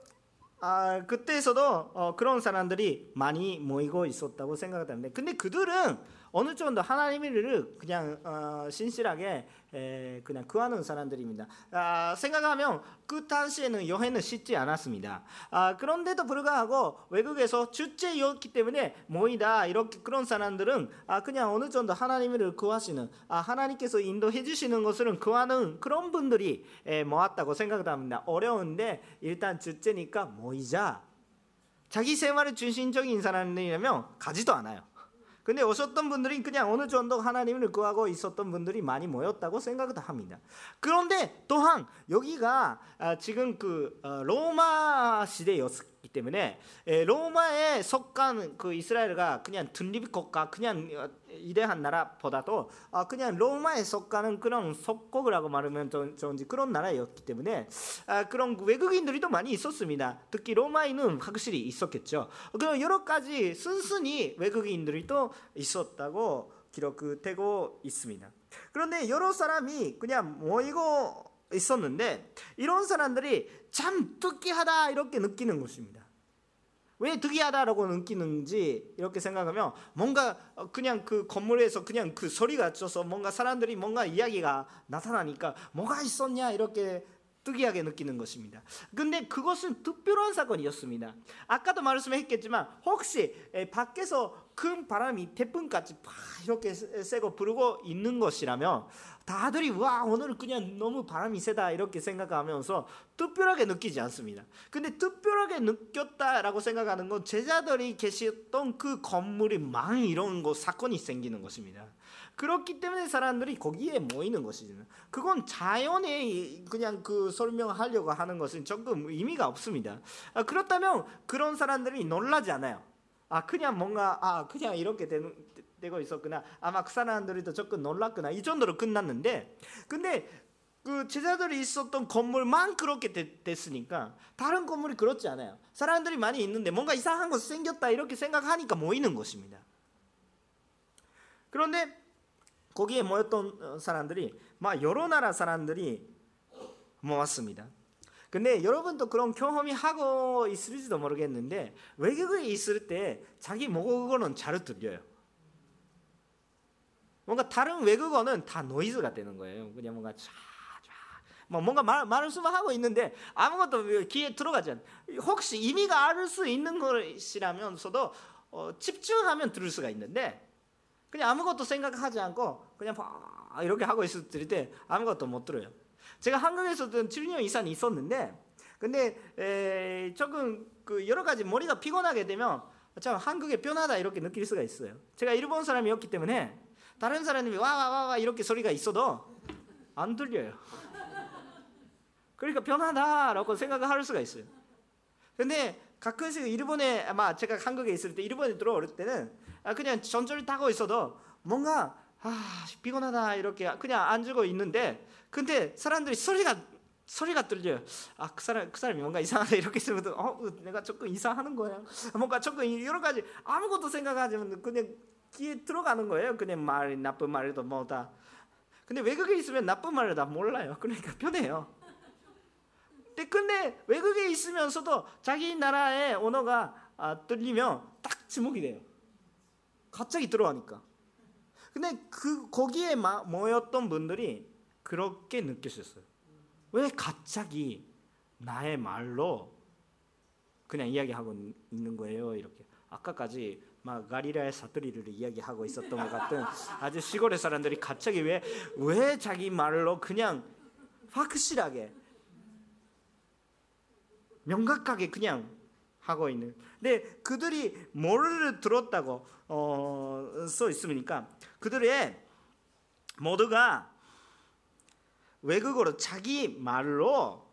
아, 그때에서도 어, 그런 사람들이 많이 모이고 있었다고 생각하는데 근데 그들은 어느 정도 하나님을 그냥 어, 신실하게 에, 그냥 구하는 사람들입니다. 아, 생각하면 그 당시에는 여행은 쉽지 않았습니다. 아, 그런데도 불구하고 외국에서 주제였기 때문에 모이다 이렇게 그런 사람들은 아, 그냥 어느 정도 하나님을 구하시는 아, 하나님께서 인도해 주시는 것을 구하는 그런 분들이 에, 모았다고 생각합니다. 어려운데 일단 주제니까 모이자. 자기 생활을 중심적인 사람이라면 가지도 않아요. 근데 오셨던 분들이 그냥 어느 정도 하나님을 구하고 있었던 분들이 많이 모였다고 생각을 합니다. 그런데 또한 여기가 아, 지금 그 어, 로마 시대였기 때문에 에, 로마에 속한 그 이스라엘가 그냥 dun립 국가 그냥 어, 이대한 나라보다도 아, 그냥 로마에 속하는 그런 속국이라고 말하면 좋- 좋은지 그런 나라였기 때문에 아, 그런 외국인들이 또 많이 있었습니다. 특히 로마에는 확실히 있었겠죠. 그런 여러 가지 순순히 외국인들이 또 있었다고 기록되고 있습니다. 그런데 여러 사람이 그냥 모이고 있었는데 이런 사람들이 참 특이하다 이렇게 느끼는 것입니다. 왜 특이하다라고 느끼는지 이렇게 생각하면 뭔가 어, 그냥 그 건물에서 그냥 그 소리가 쪄서 뭔가 사람들이 뭔가 이야기가 나타나니까 뭐가 있었냐 이렇게 특이하게 느끼는 것입니다. 근데 그것은 특별한 사건이었습니다. 아까도 말씀했겠지만 혹시 에, 밖에서 큰 바람이 태풍까지 팍 이렇게 세- 세고 부르고 있는 것이라면 다들이 와 오늘 그냥 너무 바람이 세다 이렇게 생각하면서 특별하게 느끼지 않습니다. 근데 특별하게 느꼈다라고 생각하는 건 제자들이 계셨던 그 건물이 망 이런 거 사건이 생기는 것입니다. 그렇기 때문에 사람들이 거기에 모이는 것이죠. 그건 자연에 그냥 그 설명하려고 하는 것은 조금 의미가 없습니다. 아, 그렇다면 그런 사람들이 놀라지 않아요. 아 그냥 뭔가 아 그냥 이렇게 되는, 되고 있었구나. 아마 그 사람들도 조금 놀랐구나. 이 정도로 끝났는데 근데 그 제자들이 있었던 건물만 그렇게 되- 됐으니까 다른 건물이 그렇지 않아요. 사람들이 많이 있는데 뭔가 이상한 것 생겼다 이렇게 생각하니까 모이는 것입니다. 그런데 거기에 모였던 어, 사람들이 막 여러 나라 사람들이 모았습니다. 근데 여러분도 그런 경험이 하고 있을지도 모르겠는데 외국에 있을 때 자기 모국어는 잘 들려요. 뭔가 다른 외국어는 다 노이즈가 되는 거예요. 그냥 뭔가 쫙쫙 뭐 뭔가 말, 말씀을 하고 있는데 아무것도 귀에 들어가지 않. 혹시 의미가 알 수 있는 것이라면서도 어, 집중하면 들을 수가 있는데 그냥 아무것도 생각하지 않고 그냥 막 이렇게 하고 있을 때 아무것도 못 들어요. 제가 한국에서도 7년 이상 있었는데 근데 에, 조금 그 여러 가지 머리가 피곤하게 되면 참 한국의 변하다 이렇게 느낄 수가 있어요. 제가 일본 사람이었기 때문에 다른 사람이 와와와와 이렇게 소리가 있어도 안 들려요. 그러니까 변하다라고 생각을 할 수가 있어요. 근데 가끔씩 일본에 아마 제가 한국에 있을 때 일본에 들어올 때는 아, 그냥 전철 타고 있어도 뭔가 아 피곤하다 이렇게 그냥 앉고 있는데 근데 사람들이 소리가 소리가 들려요. 아 그 사람 그 사람이 뭔가 이상하다 이렇게 있으면 어 내가 조금 이상하는 거야. 뭔가 조금 여러 가지 아무것도 생각하지 않으면 그냥 귀에 들어가는 거예요. 그냥 말 나쁜 말도 뭐다. 근데 외국에 있으면 나쁜 말을 다 몰라요. 그러니까 편해요. 근데, 근데 외국에 있으면서도 자기 나라의 언어가 아, 들리면 딱 지목이 돼요. 갑자기 들어가니까. 근데 그 거기에 마, 모였던 분들이 그렇게 느꼈었어요. 왜 갑자기 나의 말로 그냥 이야기하고 있는 거예요? 이렇게 아까까지 막 가리라의 사투리를 이야기하고 있었던 것 같은 아주 시골의 사람들이 갑자기 왜 왜 자기 말로 그냥 확실하게 명확하게 그냥 하고 있는. 근데 그들이 뭐를 들었다고 어, 써 있으니까 그들의 모두가 외국어로 자기 말로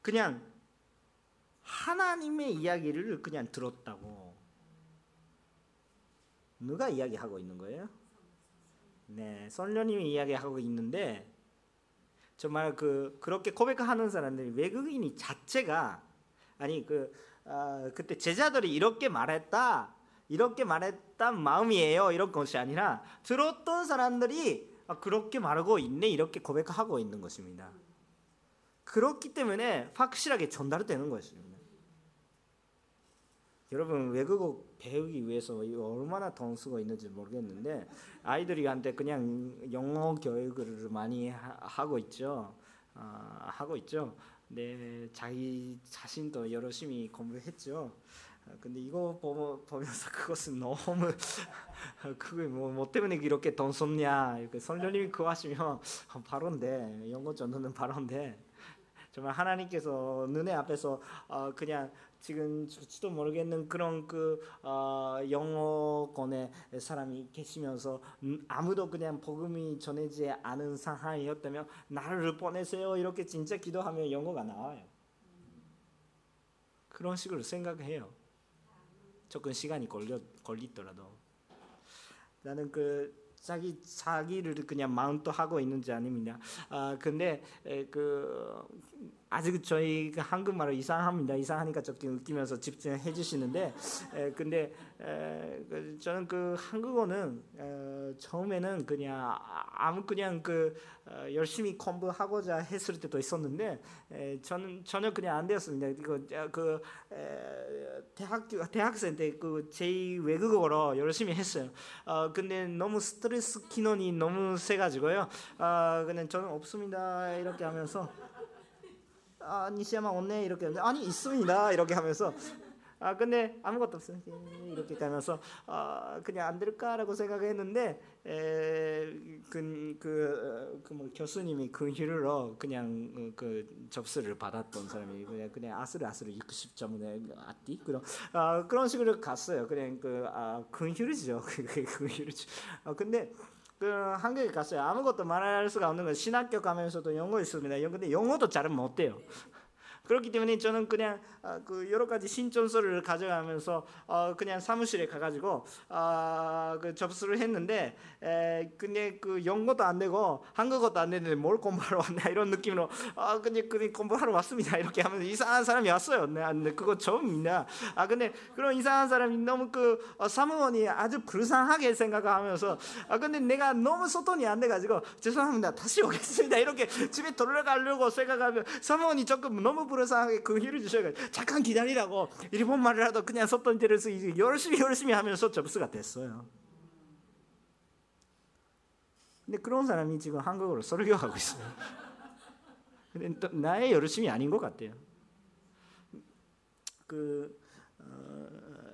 그냥 하나님의 이야기를 그냥 들었다고 누가 이야기하고 있는 거예요? 네, 선녀님이 이야기하고 있는데 정말 그 그렇게 고백하는 사람들이 외국인이 자체가 아니 그 아, 그때 제자들이 이렇게 말했다 이렇게 말했단 마음이에요 이런 것이 아니라 들었던 사람들이 아, 그렇게 말하고 있네 이렇게 고백하고 있는 것입니다. 그렇기 때문에 확실하게 전달되는 것입니다. 여러분 외국어 배우기 위해서 얼마나 돈 쓰고 있는지 모르겠는데 아이들이한테 그냥 영어 교육을 많이 하, 고 있죠. 어, 하고 있죠. 네, 자기 자신도 열심히 공부했죠. 어, 근데 이거 보면, 보면서 그것은 너무 그게 뭐, 뭐 때문에 이렇게 돈 썼냐 이렇게 선녀님이 그거 하시면 바로인데 영어 전도는 바로인데 정말 하나님께서 눈에 앞에서 어, 그냥 지금 줄지도 모르겠는 그런 그 어, 영어권의 사람이 계시면서 음, 아무도 그냥 복음이 전해지지 않은 상황이었다면 나를 보내세요 이렇게 진짜 기도하면 영어가 나와요. 그런 식으로 생각해요. 조금 시간이 걸려 걸리더라도 나는 그 자기 자기를 그냥 마운트 하고 있는지 아닙니다. 아 근데 에, 그 아직 저희가 한국말을 이상합니다. 이상하니까 조금 웃기면서 집중해 주시는데 에, 근데 에, 그 저는 그 한국어는 에, 처음에는 그냥 아무 그냥 그 어, 열심히 공부하고자 했을 때도 있었는데 에, 저는 전혀 그냥 안 되었습니다. 이거 그 에, 대학교 대학생 때 그 제 외국어로 열심히 했어요. 어, 근데 너무 스트레스 기능이 너무 세가지고요. 아 그냥 저는 없습니다 이렇게 하면서 아 니시야마 없네 이렇게 하면서 아니 있습니다 이렇게 하면서. 아 근데 아무것도 없어요. 이렇게 가면서 아 그냥 안 될까라고 생각했는데 그그뭐 그, 그뭐 교수님이 그 휴로 그냥 그 접수를 받았던 사람이 그냥 그냥 아스르 60점에 아띠 그런 아 그런 식으로 갔어요. 그냥 그아 근휴르죠. 그 근휴르죠. 아 근데 그 한국에 갔어요. 아무것도 말할 수가 없는 거 신학교 가면서도 영어 있습니다. 근데 영어도 잘은 못 돼요. 그렇기 때문에 저는 그냥 아, 그 여러 가지 신청서를 가져가면서 어 그냥 사무실에 가가지고 아그 접수를 했는데 에 근데 그 영어도 안 되고 한국어도 안 되는데 뭘 공부하러 왔나 이런 느낌으로 아 근데 그 공부하러 왔습니다 이렇게 하면서 이상한 사람이 왔어요. 네, 그거 처음입니다. 아 근데 그런 이상한 사람이 너무 그 어, 사무원이 아주 불쌍하게 생각하면서 아 근데 내가 너무 소통이 안 돼가지고 죄송합니다 다시 오겠습니다 이렇게 집에 돌아가려고 생각하면 사무원이 조금 너무 불쌍하게 그 힘을 주셔가지고 잠깐 기다리라고 일본 말이라도 그냥 썼던 데서 열심히 열심히 하면서 접수가 됐어요. 근데 그런 사람이 지금 한국어로 설교하고 있어요. 근데 또 나의 열심이 아닌 것 같아요. 그 어,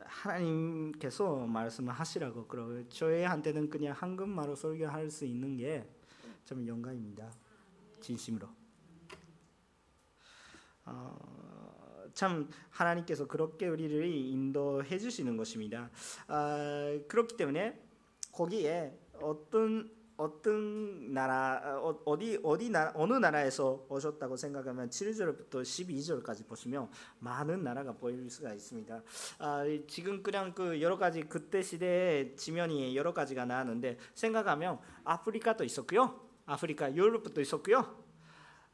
하나님께서 말씀을 하시라고 그러고 저희한테는 그냥 한국말로 설교할 수 있는 게 참 영광입니다. 진심으로. 어, 참 하나님께서 그렇게 우리를 인도해 주시는 것입니다. 아, 그렇기 때문에 거기에 어떤 어떤 나라 어, 어디 어디 나 어느 나라에서 오셨다고 생각하면 7절부터 12절까지 보시면 많은 나라가 보일 수가 있습니다. 아, 지금 그냥 그 여러 가지 그때 시대의 지면이 여러 가지가 나왔는데 생각하면 아프리카도 있었고요. 아프리카 유럽도 있었고요.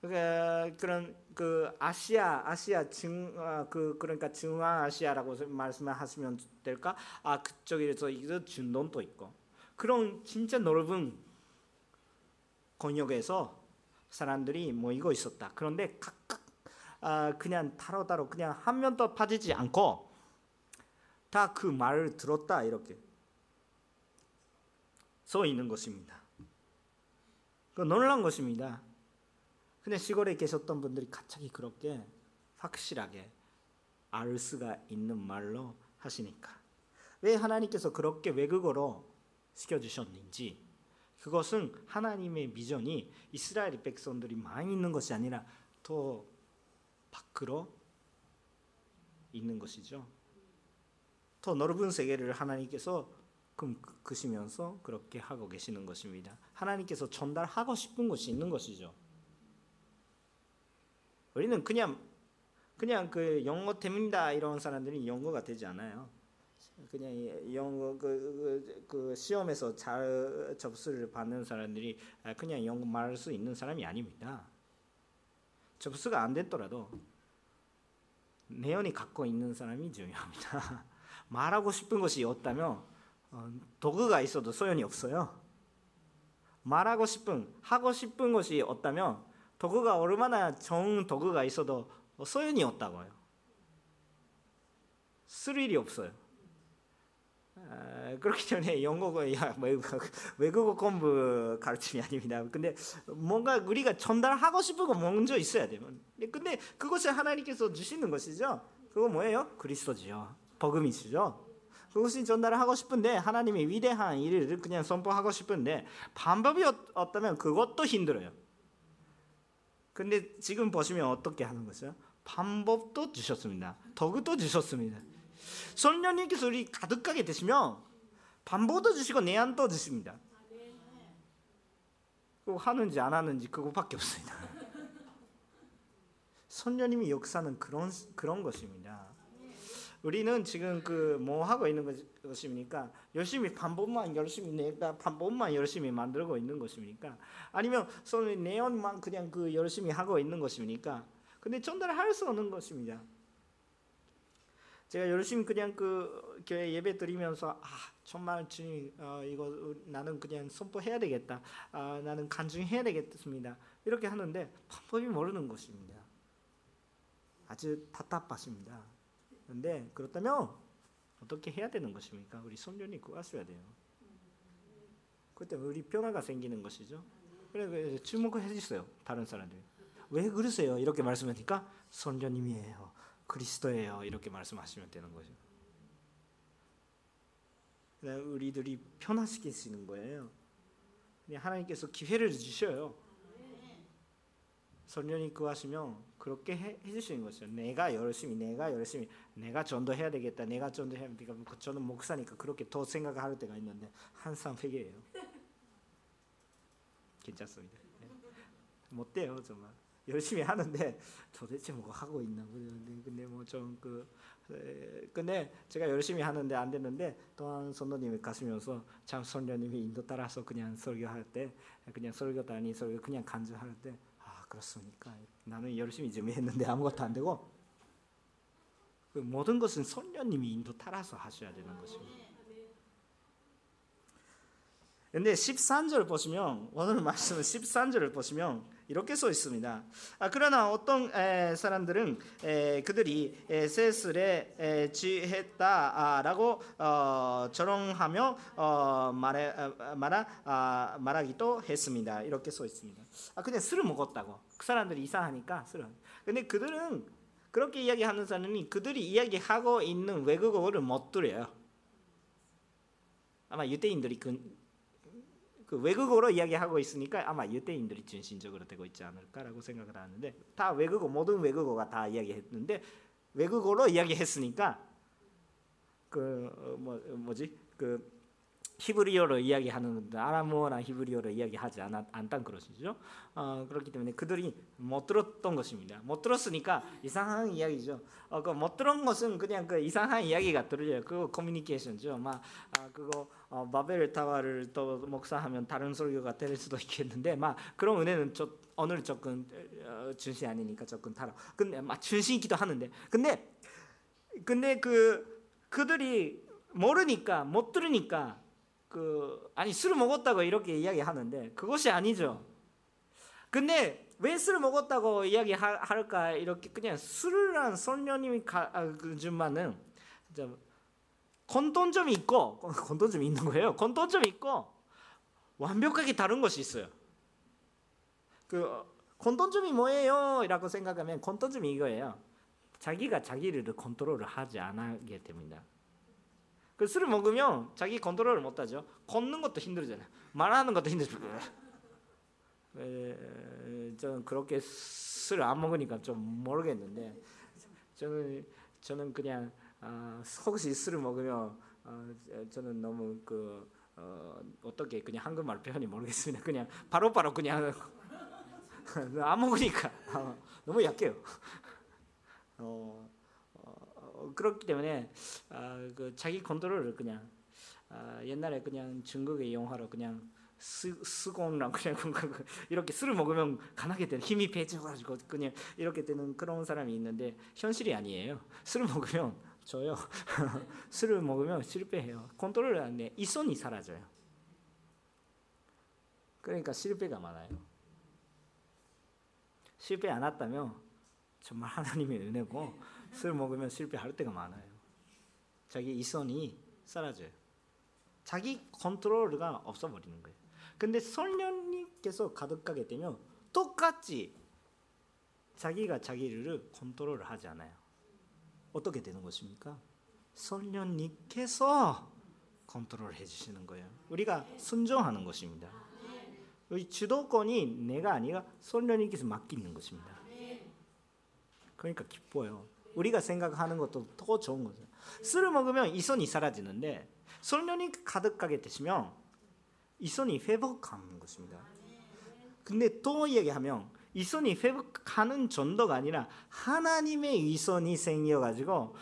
그런 그 아시아 아시아 증그 아, 그러니까 중앙 아시아라고 말씀하시면 될까? 아 그쪽에서 이거 중동도 있고 그런 진짜 넓은 권역에서 사람들이 모이고 있었다. 그런데 각각 아 그냥 따로따로 그냥 한 면도 빠지지 않고 다 그 말을 들었다 이렇게 써 있는 것입니다. 그 놀란 것입니다. 근데 시골에 계셨던 분들이 갑자기 그렇게 확실하게 알 수가 있는 말로 하시니까 왜 하나님께서 그렇게 외국어로 시켜주셨는지 그것은 하나님의 비전이 이스라엘 백성들이 많이 있는 것이 아니라 더 밖으로 있는 것이죠. 더 넓은 세계를 하나님께서 금크시면서 그렇게 하고 계시는 것입니다. 하나님께서 전달하고 싶은 것이 있는 것이죠. 우리는 그냥 그냥 그 영어 됩니다 이런 사람들이 영어가 되지 않아요. 그냥 영어 그, 그, 그 시험에서 잘 접수를 받는 사람들이 그냥 영어 말할 수 있는 사람이 아닙니다. 접수가 안 됐더라도 내연이 갖고 있는 사람이 중요합니다. 말하고 싶은 것이 없다면 어, 도구가 있어도 소용이 없어요. 말하고 싶은 하고 싶은 것이 없다면 도구가 얼마나 좋은 도구가 있어도 소용이 없다고요. 스릴이 없어요. 아, 그렇기 때문에 영어가 야, 외국어 공부 가르침이 아닙니다. 근데 뭔가 우리가 전달하고 싶은 거 먼저 있어야 돼요. 근데 그것이 하나님께서 주시는 것이죠. 그거 뭐예요? 그리스도지요. 복음이시죠. 그것이 전달을 하고 싶은데 하나님의 위대한 일을 그냥 선포하고 싶은데 방법이 없다면 그것도 힘들어요. 근데 지금 보시면 어떻게 하는 거죠? 방법도 주셨습니다. 도구도 주셨습니다. 성령님께서 우리 가득하게 되시면 방법도 주시고 내안도 주십니다. 그거 하는지 안 하는지 그거밖에 없습니다. 성령님이 역사는 그런 그런 것입니다. 우리는 지금 그 뭐 하고 있는 것입니까? 열심히 반복만 열심히 내가 반복만 열심히 만들고 있는 것입니까? 아니면 손 내용만 그냥 그 열심히 하고 있는 것입니까? 근데 전달할 수 없는 것입니다. 제가 열심히 그냥 그 교회 예배 드리면서 아 정말 주님 어, 이거 나는 그냥 선포해야 되겠다. 아, 나는 간증해야 되겠습니다. 이렇게 하는데 방법이 모르는 것입니다. 아주 답답하십니다. 그런데 그렇다면 어떻게 해야 되는 것입니까? 우리 손련이 구하셔야 돼요. 그때 우리 변화가 생기는 것이죠. 그래 주목해 주세요. 다른 사람들. 왜 그러세요? 이렇게 말씀하니까 손련님이에요. 그리스도예요. 이렇게 말씀하시면 되는 거죠. 우리들이 변화시키시는 거예요. 하나님께서 기회를 주셔요. 선련이 구하시면 그렇게 해, 주시는 것이죠. 내가 열심히, 내가 열심히, 내가 전도해야 되겠다, 내가 전도해야 되겠다. 그 저는 목사니까 그렇게 더 생각할 때가 있는데 항상 회개예요. 괜찮습니다. 네. 못 돼요 정말. 열심히 하는데 도대체 뭐 하고 있나 근데 뭐 좀그 근데 제가 열심히 하는데 안 되는데 또한 선도님이 가시면서 참 선녀님이 인도 따라서 그냥 설교할 때 그냥 설교도 아니 설교 그냥 간주할 때아 그렇습니까? 나는 열심히 좀 했는데 아무것도 안 되고 그 모든 것은 선녀님이 인도 따라서 하셔야 되는 것입니다. 근데 13절 보시면 오늘 말씀은 13절을 보시면 이렇게 써 있습니다. 아, 그러나 어떤 에, 사람들은 에, 그들이 세슬에 지했다라고 어, 조롱하며 어, 말해, 말하, 아, 말하기도 했습니다. 이렇게 써 있습니다. 아, 그냥 술을 먹었다고. 그 사람들이 이상하니까 술을. 근데 그들은 그렇게 이야기하는 사람이 그들이 이야기하고 있는 외국어를 못 들어요. 아마 유대인들이 그, 그 외국어로 이야기하고 있으니까 아마 유대인들이 중심적으로 되고 있지 않을까라고 생각을 하는데 다 외국어 모든 외국어가 다 이야기했는데 외국어로 이야기했으니까 그 뭐 뭐지? 그 히브리어로 이야기하는 아람어나 히브리어로 이야기하지 않았, 않단 그러시죠. 어, 그렇기 때문에 그들이 못 들었던 것입니다. 못 들었으니까 이상한 이야기죠. 어, 그못 들은 것은 그냥 그 이상한 이야기가 들려요. 그 커뮤니케이션죠. 막 아, 그거 어, 바벨 타와를 또 목사하면 다른 설교가 될 수도 있겠는데 막 그런 은혜는 저 오늘 조금 어, 준시 아니니까 조금 타라. 근데 막 준시이기도 하는데 근데 근데 그 그들이 모르니까 못 들으니까 그 아니 술을 먹었다고 이렇게 이야기하는데 그것이 아니죠. 근데 왜 술을 먹었다고 이야기할까 이렇게 그냥 술을 선녀님이 주만은 건돈점이 있고 건돈점이 있는 거예요. 건돈점이 있고 완벽하게 다른 것이 있어요. 그 건돈점이 뭐예요?라고 생각하면 건돈점이 이거예요. 자기가 자기를 컨트롤을 하지 않게 됩니다. 그 술을 먹으면 자기 컨트롤을 못하죠. 걷는 것도 힘들잖아요. 말하는 것도 힘들죠. 저는 그렇게 술을 안 먹으니까 좀 모르겠는데 저는 저는 그냥 어, 혹시 술을 먹으면 어, 저는 너무 그 어, 떻게 그냥 한국말 표현이 모르겠습니다. 그냥 바로바로 바로 그냥 안 먹으니까 너무 약해요. 어, 어, 그렇기 때문에 아, 그 자기 컨트롤을 그냥 아, 옛날에 그냥 중국의 영화로 그냥 스, 스곤랑 그냥 이렇게 술을 먹으면 강하게 되는 힘이 배져가지고 그냥 이렇게 되는 그런 사람이 있는데 현실이 아니에요. 술을 먹으면 저요. 술을 먹으면 실패해요. 컨트롤을 안 돼. 이 손이 사라져요. 그러니까 실패가 많아요. 실패 안 했다면 정말 하나님의 은혜고 술 먹으면 실패할 때가 많아요. 자기 이손이 사라져요. 자기 컨트롤가 없어버리는 거예요. 근데 성령님께서 가득하게 되면 똑같이 자기가 자기를 컨트롤을 하지 않아요. 어떻게 되는 것입니까? 성령님께서 컨트롤 해 주시는 거예요. 우리가 순종하는 것입니다. 우리 주도권이 내가 아니라 성령님께서 맡기는 것입니다. 그러니까 기뻐요. 우리가 생각하는 것도 더 좋은 거죠. 술을 먹으면 이 손이 사라지는데 성령이 가득하게 되시면 이 손이 회복하는 것입니다. 근데 또 얘기하면 이 손이 회복하는 정도가 아니라 하나님의 이 손이 생겨가지고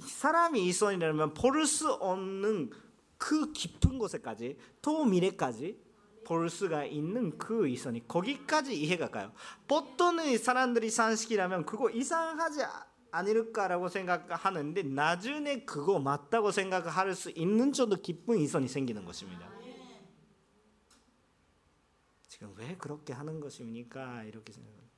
사람이 이 손이라면 볼 수 없는 그 깊은 곳에까지 또 미래까지 볼 수가 있는 그 이선이 거기까지 이해가 가요. 보통의 사람들이 상식이라면 그거 이상하지 아닐까라고 생각하는데 나중에 그거 맞다고 생각할 수 있는 정도 깊은 이선이 생기는 것입니다. 지금 왜 그렇게 하는 것입니까? 이렇게 생각합니다.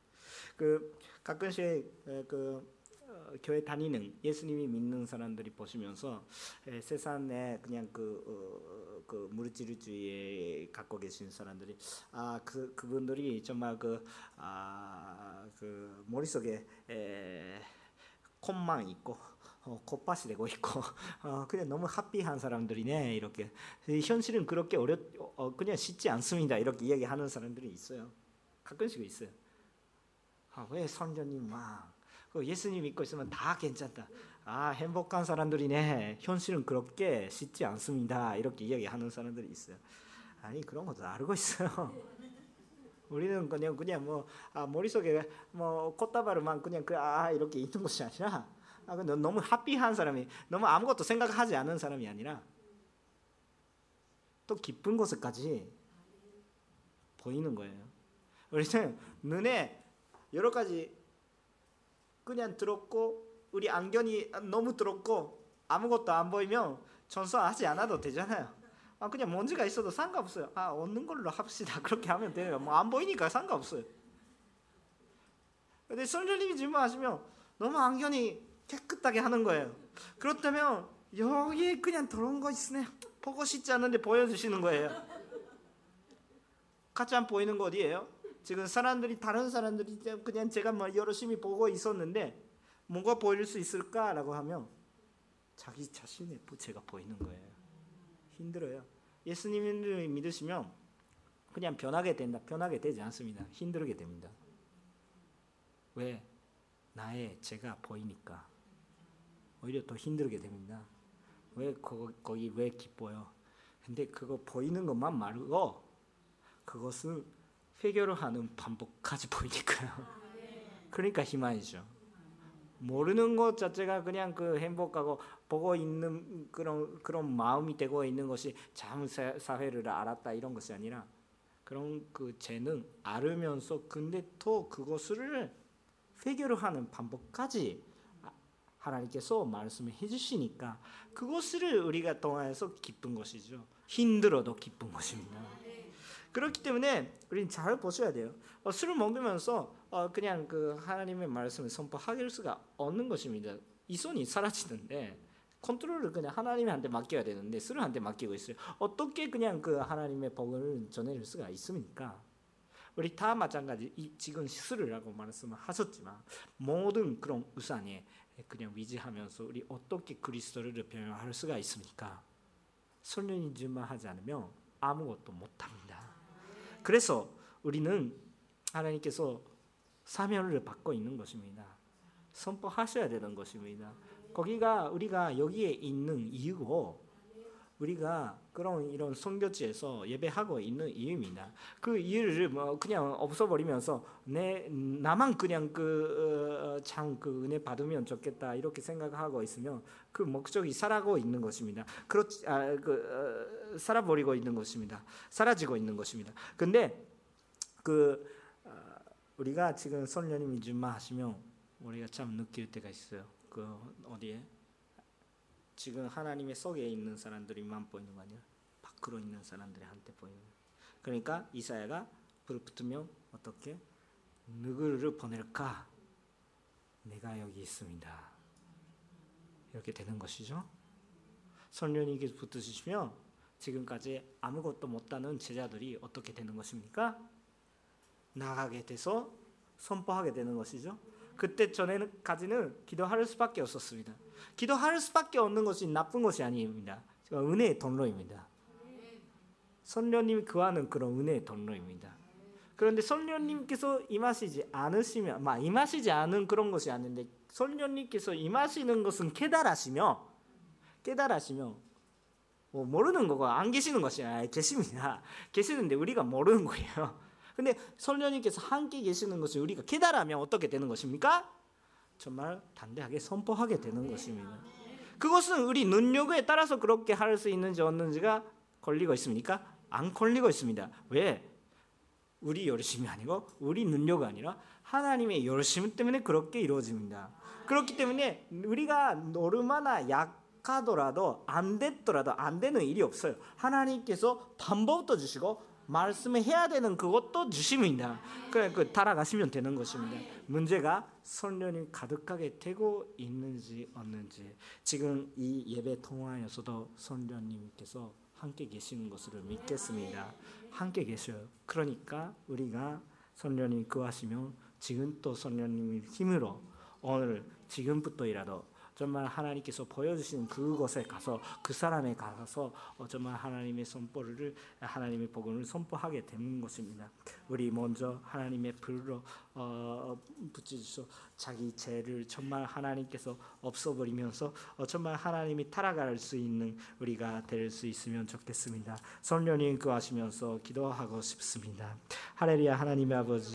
그 가끔씩 그 어, 교회 다니는 예수님이 믿는 사람들이 보시면서 에, 세상에 그냥 그, 어, 그 물질주의에 갖고 계신 사람들이 아 그 그분들이 정말 그 아, 그 머릿속에 에, 콧만 있고 어, 콧밭이 되고 있고 어, 그냥 너무 하피한 사람들이네 이렇게. 현실은 그렇게 어렵 어, 그냥 쉽지 않습니다 이렇게 이야기하는 사람들이 있어요. 가끔씩 있어요. 아, 왜 선녀님 막그 예수님 믿고 있으면 다 괜찮다. 아 행복한 사람들이네. 현실은 그렇게 쉽지 않습니다 이렇게 이야기하는 사람들이 있어요. 아니 그런 것도 알고 있어요 우리는 그냥 그냥 뭐 아, 머릿속에 뭐 꽃다발만 그냥 그아 이렇게 있는 것이 아니라 아, 너무 하피한 사람이 너무 아무것도 생각하지 않은 사람이 아니라 또 깊은 곳에까지 보이는 거예요. 우리는 눈에 여러 가지 그냥 들었고 우리 안경이 너무 들었고 아무것도 안 보이면 전소하지 않아도 되잖아요. 아 그냥 먼지가 있어도 상관없어요. 아 없는 걸로 합시다. 그렇게 하면 돼요. 뭐 안 보이니까 상관없어요. 근데 선생님이 질문하시면 너무 안경이 깨끗하게 하는 거예요. 그렇다면 여기에 그냥 더러운 거 있으네. 보고 싶지 않은데 보여주시는 거예요. 가장 보이는 거 어디예요? 지금 사람들이 다른 사람들이 그냥 제가 뭐 열심히 보고 있었는데 뭔가 보일 수 있을까라고 하면 자기 자신의 부채가 보이는 거예요. 힘들어요. 예수님을 믿으시면 그냥 변하게 된다. 변하게 되지 않습니다. 힘들게 됩니다. 왜? 나의 죄가 보이니까. 오히려 더 힘들게 됩니다. 왜 거기, 거기 왜 기뻐요? 근데 그거 보이는 것만 말고 그것을 회개를 하는 반복까지 보이니까요. 그러니까 희망이죠. 모르는 것 자체가 그냥 그 행복하고 보고 있는 그런 그런 마음이 되고 있는 것이 참 사회를 알았다 이런 것이 아니라 그런 그 죄는 알으면서 근데 또 그것을 회개를 하는 반복까지 하나님께서 말씀해 주시니까 그것을 우리가 통해서 기쁜 것이죠. 힘들어도 기쁜 것입니다. 그렇기 때문에 우리는 잘 보셔야 돼요. 어, 술을 먹으면서 어, 그냥 그 하나님의 말씀을 선포할 수가 없는 것입니다. 이 손이 사라지는데 컨트롤을 그냥 하나님한테 맡겨야 되는데 술을 한테 맡기고 있어요. 어떻게 그냥 그 하나님의 복을 전해줄 수가 있습니까? 우리 다 마찬가지 지금 술이라고 말씀을 하셨지만 모든 그런 우산에 그냥 위지하면서 우리 어떻게 그리스도를 변화할 수가 있습니까? 성령님만 하지 않으면 아무것도 못합니다. 그래서 우리는 하나님께서 사명을 받고 있는 것입니다. 선포하셔야 되는 것입니다. 거기가 우리가 여기에 있는 이유고 우리가 그런 이런 선교지에서 예배하고 있는 이유입니다. 그 이유를 뭐 그냥 없어버리면서 내 나만 그냥 그참그 어, 그 은혜 받으면 좋겠다 이렇게 생각하고 있으면 그 목적이 살아고 있는 것입니다. 그렇지 아, 그 어, 살아버리고 있는 것입니다. 사라지고 있는 것입니다. 근데 그 어, 우리가 지금 선녀님이 준마하시면 우리가 참 느낄 때가 있어요. 그 어디에 지금 하나님의 속에 있는 사람들이만 보이는 거 아니야? 밖으로 있는 사람들이 한테 보이는. 그러니까 이사야가 불 붙으면 어떻게 누구를 보낼까? 내가 여기 있습니다. 이렇게 되는 것이죠. 선녀님께 붙으시면 지금까지 아무것도 못하는 제자들이 어떻게 되는 것입니까? 나가게 돼서 선포하게 되는 것이죠. 그때 전에까지는 기도할 수밖에 없었습니다. 기도할 수밖에 없는 것이 나쁜 것이 아닙니다. 은혜의 통로입니다. 선녀님이 그하는 그런 은혜의 통로입니다. 그런데 선녀님께서 임하시지 않으시면, 막 임하시지 않은 그런 것이 아닌데 선녀님께서 임하시는 것은 깨달으시며 깨달으시며 뭐 모르는 거고 안 계시는 것이 아니라 계십니다. 계시는데 우리가 모르는 거예요. 근데 선녀님께서 함께 계시는 것을 우리가 깨달으면 어떻게 되는 것입니까? 정말 담대하게 선포하게 되는 것입니다. 그것은 우리 능력에 따라서 그렇게 할 수 있는지 없는지가 걸리고 있습니까? 안 걸리고 있습니다. 왜? 우리 열심이 아니고 우리 능력이 아니라 하나님의 열심 때문에 그렇게 이루어집니다. 그렇기 때문에 우리가 얼마나 약하더라도 안 됐더라도 안 되는 일이 없어요. 하나님께서 방법도 주시고 말씀해야 되는 그것도 주십니다. 그래 그 따라가시면 되는 것입니다. 문제가 성령이 가득하게 되고 있는지 없는지 지금 이 예배 통화에서도 성령님께서 함께 계시는 것을 믿겠습니다. 함께 계셔요. 그러니까 우리가 성령님 구하시면 지금 또 성령님의 힘으로 오늘 지금부터이라도 정말 하나님께서 보여주신 그곳에 가서 그 사람에 가서 어, 정말 하나님의 선포를 하나님의 복음을 선포하게 되는 것입니다. 우리 먼저 하나님의 불로 어, 붙여주셔 자기 죄를 정말 하나님께서 없어버리면서 어, 정말 하나님이 따라갈 수 있는 우리가 될 수 있으면 좋겠습니다. 성령님 구하시면서 기도하고 싶습니다. 하렐루야 하나님의 아버지.